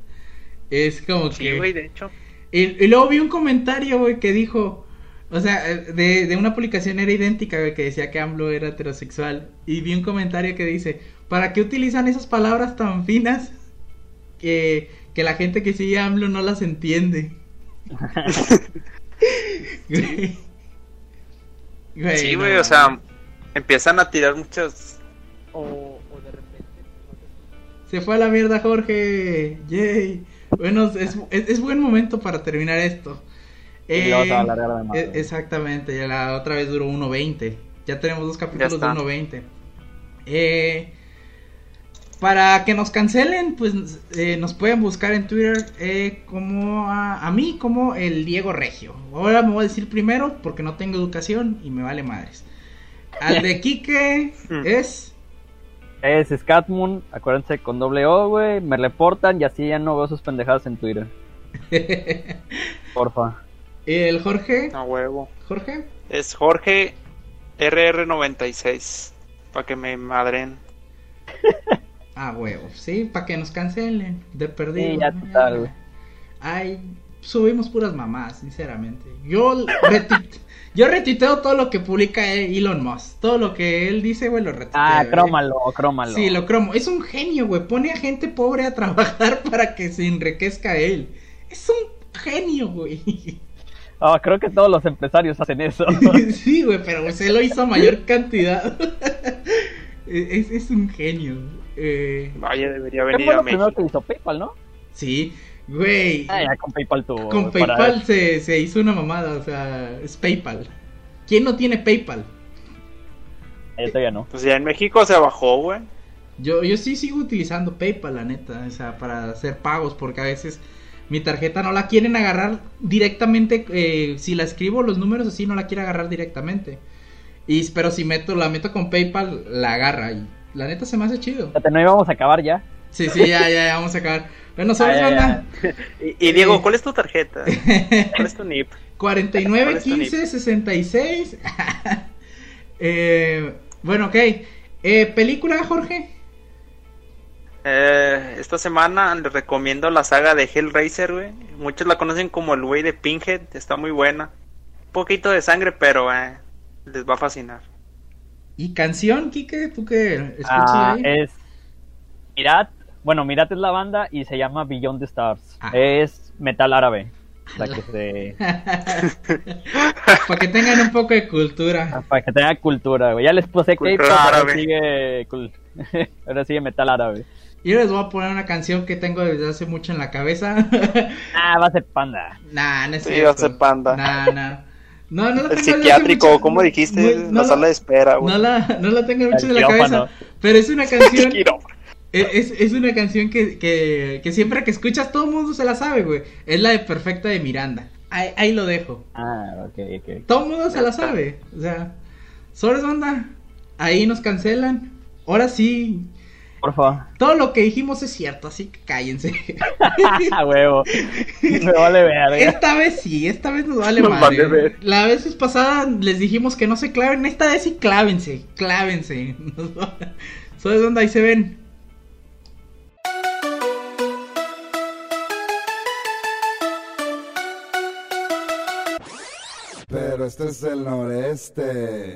Es como Sí, que... güey, de hecho. Y, y luego vi un comentario, güey, que dijo, o sea, eh, de, de una publicación era idéntica, que decía que AMLO era heterosexual. Y vi un comentario que dice, ¿para qué utilizan esas palabras tan finas que, que la gente que sigue a AMLO no las entiende? Güey. Güey, sí, no güey, o sea, empiezan a tirar muchas. O, o de repente. Se fue a la mierda Jorge. Yay. Bueno, es, es, es buen momento para terminar esto. Y luego se va a Eh, de e- güey. exactamente, ya la otra vez duró 1.20. Ya tenemos dos capítulos de está. 1.20. Eh, para que nos cancelen, pues eh, nos pueden buscar en Twitter eh, como a, a mí, como el Diego Regio. Ahora me voy a decir primero porque no tengo educación y me vale madres. Al de Quique Mm. es... Es Scatmoon, acuérdense con doble O, güey. Me reportan y así ya no veo sus pendejadas en Twitter. Porfa. El Jorge. A huevo. Jorge. Es Jorge RR96. Para que me madren. Ah, huevo, sí, para que nos cancelen, de perdido. Sí, ya total, güey. Ay, subimos puras mamás, sinceramente. Yo, retuit- yo retuiteo todo lo que publica Elon Musk. Todo lo que él dice, güey, lo retuiteo. Ah, ¿eh? crómalo, crómalo. Sí, lo cromo. Es un genio, güey. Pone a gente pobre a trabajar para que se enriquezca él. Es un genio, güey. Ah, creo que todos los empresarios hacen eso. sí, güey, pero él lo hizo a mayor cantidad. es, es un genio. Eh, Vaya, debería ¿Qué venir fue a lo primero México. que hizo PayPal, no? sí, güey. Ah, ya con PayPal tuvo. Con para- PayPal se, se hizo una mamada, o sea, es PayPal. ¿Quién no tiene PayPal? Eh, todavía no. Pues ya en México se bajó, güey. Yo, yo sí sigo utilizando PayPal, la neta, o sea, para hacer pagos, porque a veces mi tarjeta no la quieren agarrar directamente, eh, si la escribo los números así no la quiere agarrar directamente. Y, pero si meto, la meto con PayPal, la agarra y la neta se me hace chido. No íbamos a acabar ya. Sí, sí, ya, ya, ya, vamos a acabar. Bueno, ¿sabes, banda? Y, y Diego, Sí. ¿cuál es tu tarjeta? ¿Cuál es tu NIP? 49, ¿Cuál es tu 15, 66. eh, bueno, ok. Eh, ¿Película, Jorge? Eh, esta semana les recomiendo la saga de Hellraiser, güey. Muchos la conocen como el güey de Pinhead. Está muy buena. Un poquito de sangre, pero eh, les va a fascinar. ¿Y canción, Kike? ¿Tú qué escuchas Ah, ahí? es Mirat Bueno, Mirat es la banda y se llama Beyond the Stars. Ah. Es metal árabe. La que se... Para que tengan un poco de cultura. Para que tenga cultura, güey. Ya les puse Cultura K-pop, ahora árabe. sigue, ahora sigue metal árabe. Yo les voy a poner una canción que tengo desde hace mucho en la cabeza. Ah, va a ser panda. nah, no es Sí, cierto. va a ser panda. Nah, nah. No, no la tengo El psiquiátrico, mucho- ¿cómo dijiste? la no sala de espera, güey. No la, no la tengo mucho El en la cabeza. Pero es una canción. Quirófano. Es, es una canción que, que, que siempre que escuchas todo el mundo se la sabe, güey. Es la de Perfecta de Miranda. Ahí, ahí lo dejo. Ah, ok, ok. Todo el mundo se la sabe. O sea, sobres banda. Ahí nos cancelan. Ahora sí. Por favor. Todo lo que dijimos es cierto, así que cállense. A huevo. Me vale verga. Esta vez sí, esta vez nos vale Nos madre. vale ver. La vez pasada les dijimos que no se claven. Esta vez sí clávense. Clávense. ¿Sabes dónde ahí se ven? Pero este es el noreste.